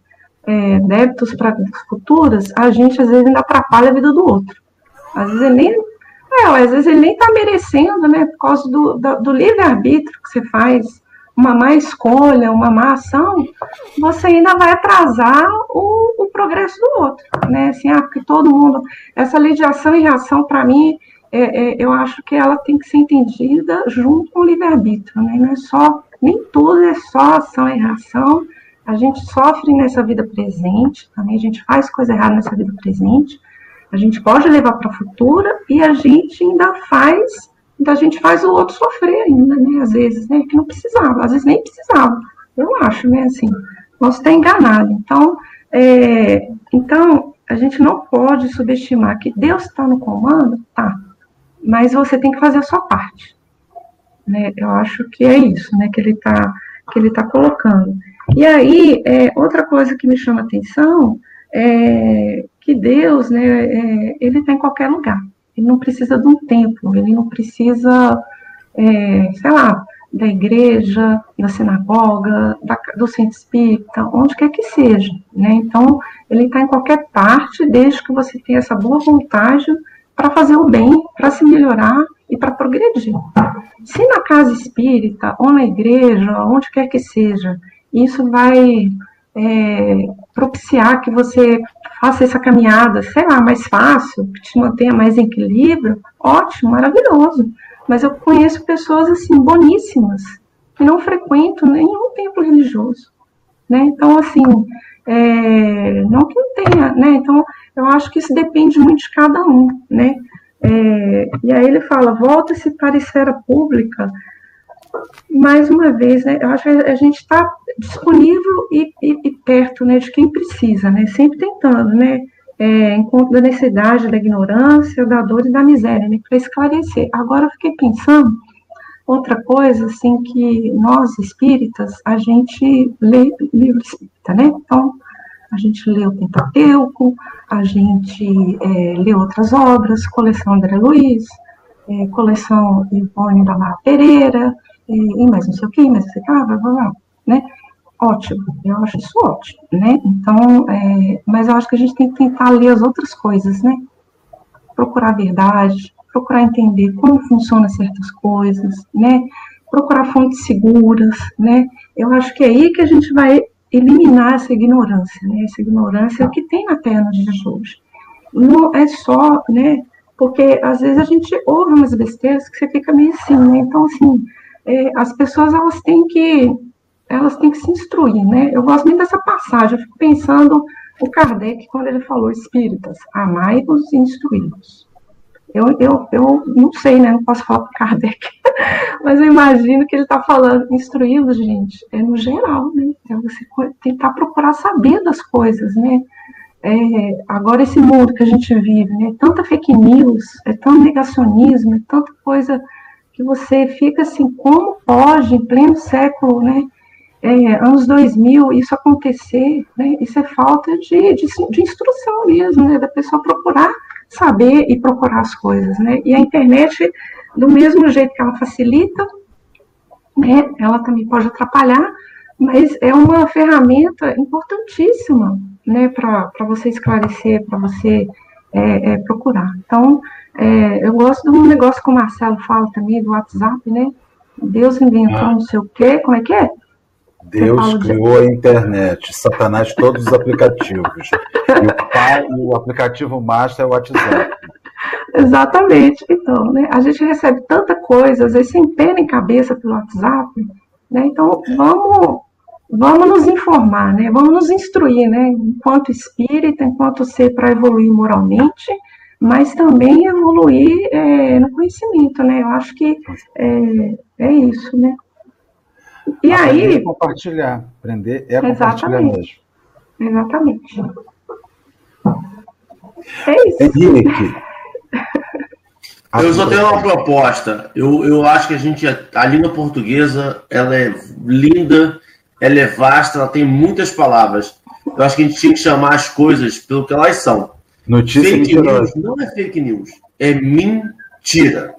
é, débitos para futuras, a gente às vezes ainda atrapalha a vida do outro. Às vezes ele nem, é, às vezes ele nem está merecendo, né, por causa do, do, do livre-arbítrio que você faz uma má escolha, uma má ação, você ainda vai atrasar o, o progresso do outro, né? Assim, ah, porque todo mundo. Essa lei de ação e reação, para mim, é, é, eu acho que ela tem que ser entendida junto com o livre-arbítrio, né? Não é só. Nem tudo é só ação e reação. A gente sofre nessa vida presente, também a gente faz coisa errada nessa vida presente. A gente pode levar para a futura e a gente ainda faz então a gente faz o outro sofrer ainda, né? Às vezes, né? Que não precisava, às vezes nem precisava. Eu acho, né? Assim, posso estar enganado. Então, é, então a gente não pode subestimar que Deus está no comando, tá? Mas você tem que fazer a sua parte. né? Eu acho que é isso, né? Que ele está que ele tá colocando. E aí, é, outra coisa que me chama atenção é que Deus, né? É, ele está em qualquer lugar. Ele não precisa de um templo. Ele não precisa, é, sei lá, da igreja, da sinagoga, da, do centro espírita, onde quer que seja. Né? Então, ele está em qualquer parte, desde que você tenha essa boa vontade para fazer o bem, para se melhorar e para progredir. Se na casa espírita, ou na igreja, onde quer que seja, isso vai é, propiciar que você faça essa caminhada, sei lá, mais fácil, que te mantenha mais em equilíbrio, ótimo, maravilhoso. Mas eu conheço pessoas assim boníssimas que não frequentam nenhum templo religioso, né? Então assim, é, não que não tenha, né? Então eu acho que isso depende muito de cada um, né? É, e aí ele fala, volta-se para a esfera pública. Mais uma vez, né? Eu acho que a gente está disponível e, e, e, perto, né, de quem precisa, né? Sempre tentando, né? é, da necessidade, da ignorância, da dor e da miséria, né, para esclarecer. Agora eu fiquei pensando outra coisa, assim, que nós espíritas, a gente lê livro espírita, né? Então, a gente lê o Pentateuco, a gente é, lê outras obras, coleção André Luiz, é, coleção Ivone da Mara Pereira, é, e mais não sei o não sei o que, blá, blá, blá, né? ótimo, eu acho isso ótimo, né? Então, é, mas eu acho que a gente tem que tentar ler as outras coisas, né? Procurar a verdade, procurar entender como funcionam certas coisas, né? Procurar fontes seguras, né? Eu acho que é aí que a gente vai eliminar essa ignorância, né? Essa ignorância é o que tem na Terra nos dias de hoje. Não é só, né? Porque às vezes a gente ouve umas besteiras que você fica meio assim, né? Então, assim, é, as pessoas elas têm que elas têm que se instruir, né? Eu gosto muito dessa passagem, eu fico pensando o Kardec, quando ele falou espíritas, amai-vos e instruí-vos. Eu, eu, eu não sei, né? Não posso falar para Kardec, mas eu imagino que ele está falando, instruí-los, gente, é no geral, né? É você tentar procurar saber das coisas, né? É, agora esse mundo que a gente vive, né? Tanta fake news, é tão negacionismo, é tanta coisa que você fica assim, como pode, em pleno século, né? é, anos 2000, isso acontecer, né, isso é falta de, de, de, instrução mesmo, né, da pessoa procurar saber e procurar as coisas, né, e a internet, do mesmo jeito que ela facilita, né, ela também pode atrapalhar, mas é uma ferramenta importantíssima, né, para você esclarecer, para você é, é, procurar. Então, é, eu gosto de um negócio que o Marcelo fala também, do WhatsApp, né, Deus inventou ah. não sei o quê, como é que é? Deus criou a internet, Satanás todos os aplicativos. e o, pai, o aplicativo master é o WhatsApp. Exatamente. Então, né, a gente recebe tanta coisa, às vezes sem pena em cabeça pelo WhatsApp. Né, então, vamos, vamos nos informar, né, vamos nos instruir, né, enquanto espírita, enquanto ser para evoluir moralmente, mas também evoluir é, no conhecimento. Né, eu acho que é, é isso, né. E aí. É compartilhar. Aprender é compartilhar mesmo. Exatamente. É isso. Henrique. Eu só tenho uma proposta. Eu, eu acho que a gente, a língua portuguesa, ela é linda, ela é vasta, ela tem muitas palavras. Eu acho que a gente tinha que chamar as coisas pelo que elas são. Notícia fake news não é fake news, é mentira.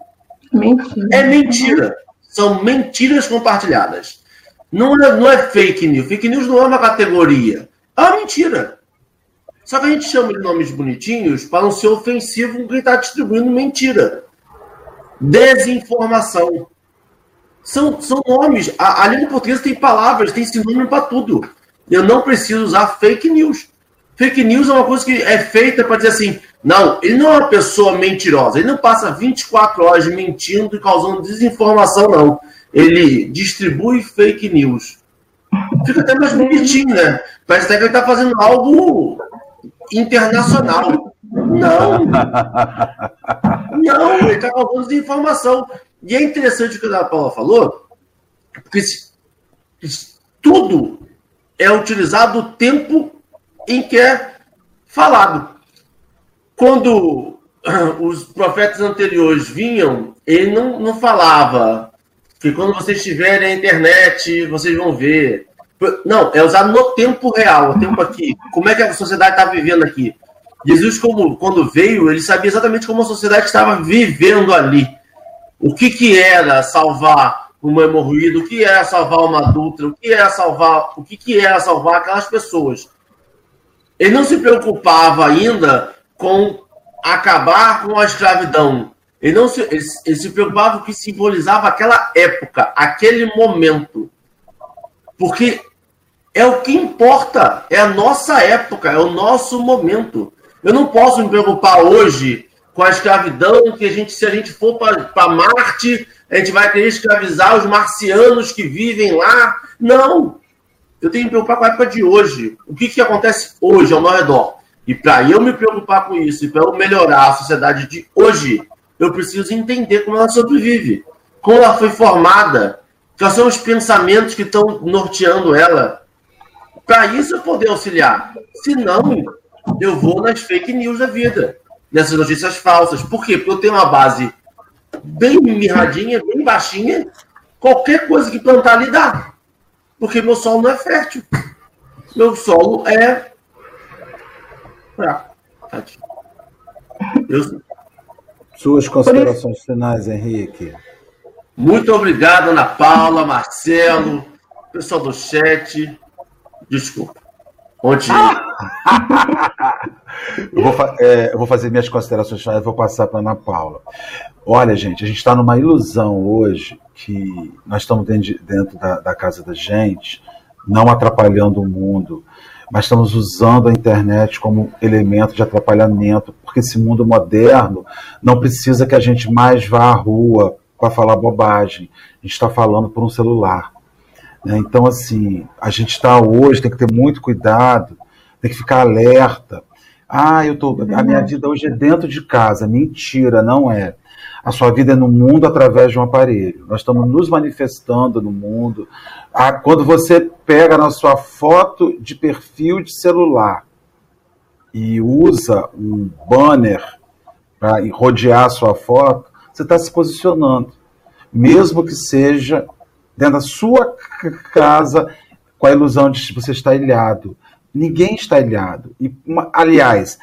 Mentira. É mentira. São mentiras compartilhadas. Não é, não é fake news. Fake news não é uma categoria. É uma mentira. Só que a gente chama de nomes bonitinhos para não ser ofensivo com quem está distribuindo mentira. Desinformação. São, são nomes. A, a língua portuguesa tem palavras, tem sinônimo para tudo. Eu não preciso usar fake news. Fake news é uma coisa que é feita para dizer assim: não, ele não é uma pessoa mentirosa. Ele não passa 24 horas mentindo e causando desinformação, não ele distribui fake news. Fica até mais bonitinho, né? Parece até que ele está fazendo algo internacional. Não. Não, ele está causando desinformação. E é interessante o que a Paula falou, porque tudo é utilizado o tempo em que é falado. Quando os profetas anteriores vinham, ele não, não falava que quando vocês tiverem a internet, vocês vão ver. Não, é usado no tempo real, o tempo aqui. Como é que a sociedade está vivendo aqui? Jesus, como, quando veio, ele sabia exatamente como a sociedade estava vivendo ali. O que, que era salvar uma hemorroída, o que era salvar uma adulta, o que era salvar, o que, que era salvar aquelas pessoas. Ele não se preocupava ainda com acabar com a escravidão. Ele não se, ele, ele se preocupava com o que simbolizava aquela época, aquele momento. Porque é o que importa, é a nossa época, é o nosso momento. Eu não posso me preocupar hoje com a escravidão, que a gente, se a gente for para Marte, a gente vai querer escravizar os marcianos que vivem lá. Não! Eu tenho que me preocupar com a época de hoje. O que, que acontece hoje ao meu redor? E para eu me preocupar com isso, e para eu melhorar a sociedade de hoje, eu preciso entender como ela sobrevive, como ela foi formada, quais são os pensamentos que estão norteando ela. Para isso eu poder auxiliar. Se não, eu vou nas fake news da vida, nessas notícias falsas. Por quê? Porque eu tenho uma base bem mirradinha, bem baixinha. Qualquer coisa que plantar ali dá. Porque meu solo não é fértil. Meu solo é fraco. Eu... Suas considerações finais, Henrique. Muito obrigado, Ana Paula, Marcelo, pessoal do chat. Desculpa. Onde... eu, vou, é, eu vou fazer minhas considerações finais, vou passar para Ana Paula. Olha, gente, a gente está numa ilusão hoje que nós estamos dentro, dentro da, da, casa da gente, não atrapalhando o mundo, mas estamos usando a internet como elemento de atrapalhamento, porque esse mundo moderno não precisa que a gente mais vá à rua para falar bobagem. A gente está falando por um celular. Né? Então, assim, a gente está hoje, tem que ter muito cuidado, tem que ficar alerta. Ah, eu tô, a minha vida hoje é dentro de casa. Mentira, não é. A sua vida é no mundo através de um aparelho. Nós estamos nos manifestando no mundo. Ah, quando você pega na sua foto de perfil de celular e usa um banner para rodear a sua foto, você está se posicionando. Mesmo que seja dentro da sua casa com a ilusão de que você está ilhado. Ninguém está ilhado. E, aliás,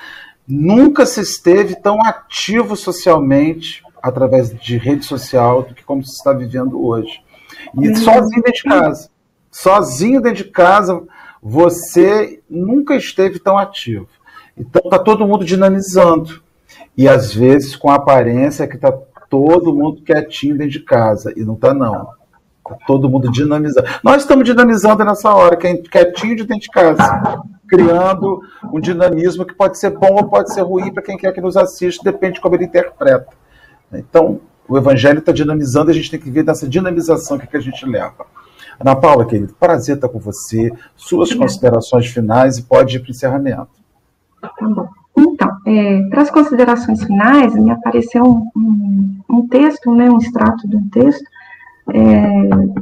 nunca se esteve tão ativo socialmente através de rede social do que como se está vivendo hoje. E uhum. sozinho dentro de casa. Sozinho dentro de casa, você nunca esteve tão ativo. Então está todo mundo dinamizando. E às vezes com a aparência que está todo mundo quietinho dentro de casa. E não está não. Todo mundo dinamizando. Nós estamos dinamizando nessa hora, quietinho de dentro de casa. Criando um dinamismo que pode ser bom ou pode ser ruim para quem quer que nos assista, depende de como ele interpreta. Então, o evangelho está dinamizando, a gente tem que ver dessa dinamização que, que a gente leva. Ana Paula, querido, prazer estar com você. Suas considerações finais e pode ir para o encerramento. Tá bom. Então, é, para as considerações finais, me apareceu um, um, um, texto, né, um extrato de um texto, é,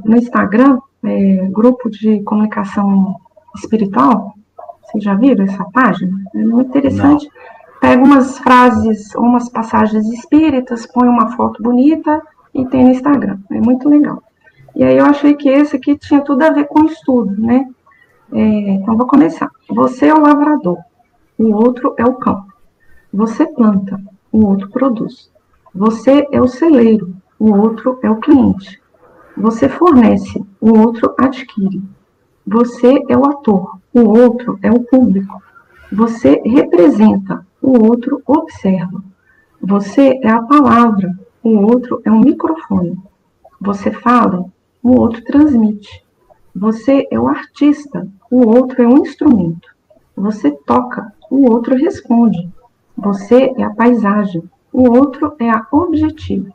no Instagram, é, grupo de comunicação espiritual. Vocês já viram essa página? É muito interessante. Não pega umas frases, umas passagens espíritas, põe uma foto bonita e tem no Instagram. É muito legal. E aí eu achei que esse aqui tinha tudo a ver com estudo, né? É, então vou começar. Você é o lavrador, o outro é o campo. Você planta, o outro produz. Você é o celeiro, o outro é o cliente. Você fornece, o outro adquire. Você é o ator, o outro é o público. Você representa, o outro observa. Você é a palavra, o outro é um microfone. Você fala, o outro transmite. Você é o artista, o outro é um instrumento. Você toca, o outro responde. Você é a paisagem, o outro é a objetivo.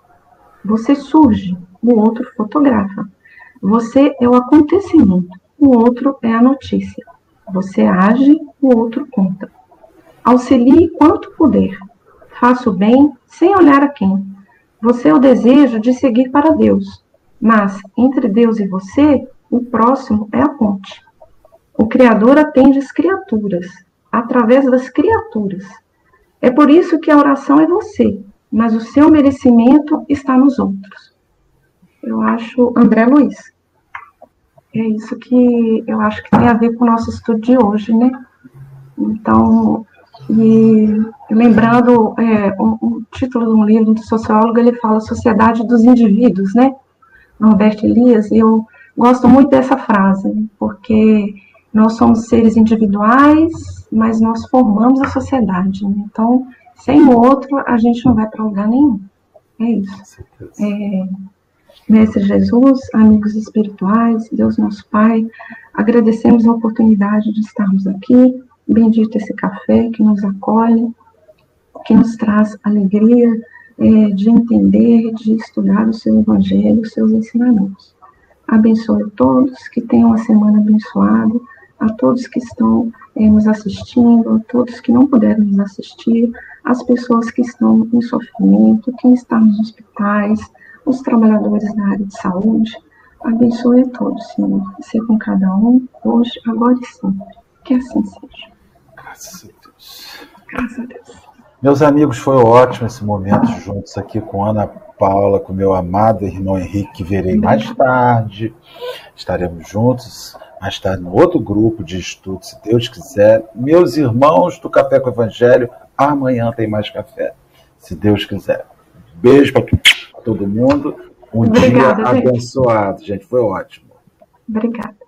Você surge, o outro fotografa. Você é o acontecimento, o outro é a notícia. Você age, o outro conta. Auxilie quanto puder. Faça o bem sem olhar a quem. Você é o desejo de seguir para Deus, mas entre Deus e você, o próximo é a ponte. O Criador atende as criaturas, através das criaturas. É por isso que a oração é você, mas o seu merecimento está nos outros. Eu acho André Luiz. É isso que eu acho que tem a ver com o nosso estudo de hoje, né? Então, e lembrando é, o, o, título de um livro do sociólogo, ele fala Sociedade dos Indivíduos, né? Norberto Elias, e eu gosto muito dessa frase, porque nós somos seres individuais, mas nós formamos a sociedade. Né? Então, sem o outro, a gente não vai para lugar nenhum. É isso. É, Mestre Jesus, amigos espirituais, Deus nosso Pai, agradecemos a oportunidade de estarmos aqui. Bendito esse café que nos acolhe, que nos traz alegria é, de entender, de estudar o seu Evangelho, os seus ensinamentos. Abençoe todos, que tenham uma semana abençoada, a todos que estão é, nos assistindo, a todos que não puderam nos assistir, as pessoas que estão em sofrimento, quem está nos hospitais, os trabalhadores da área de saúde. Abençoe a todos, Senhor, ser com cada um, hoje, agora e sempre. Que assim seja. Graças a Deus. Graças a Deus. Meus amigos, foi ótimo esse momento juntos aqui com Ana Paula, com meu amado irmão Henrique, que verei mais tarde. Estaremos juntos mais tarde no outro grupo de estudo, se Deus quiser. Meus irmãos do Café com o Evangelho, amanhã tem mais café, se Deus quiser. Beijo para todo mundo. Um Obrigada, dia gente. abençoado, gente. Foi ótimo. Obrigada.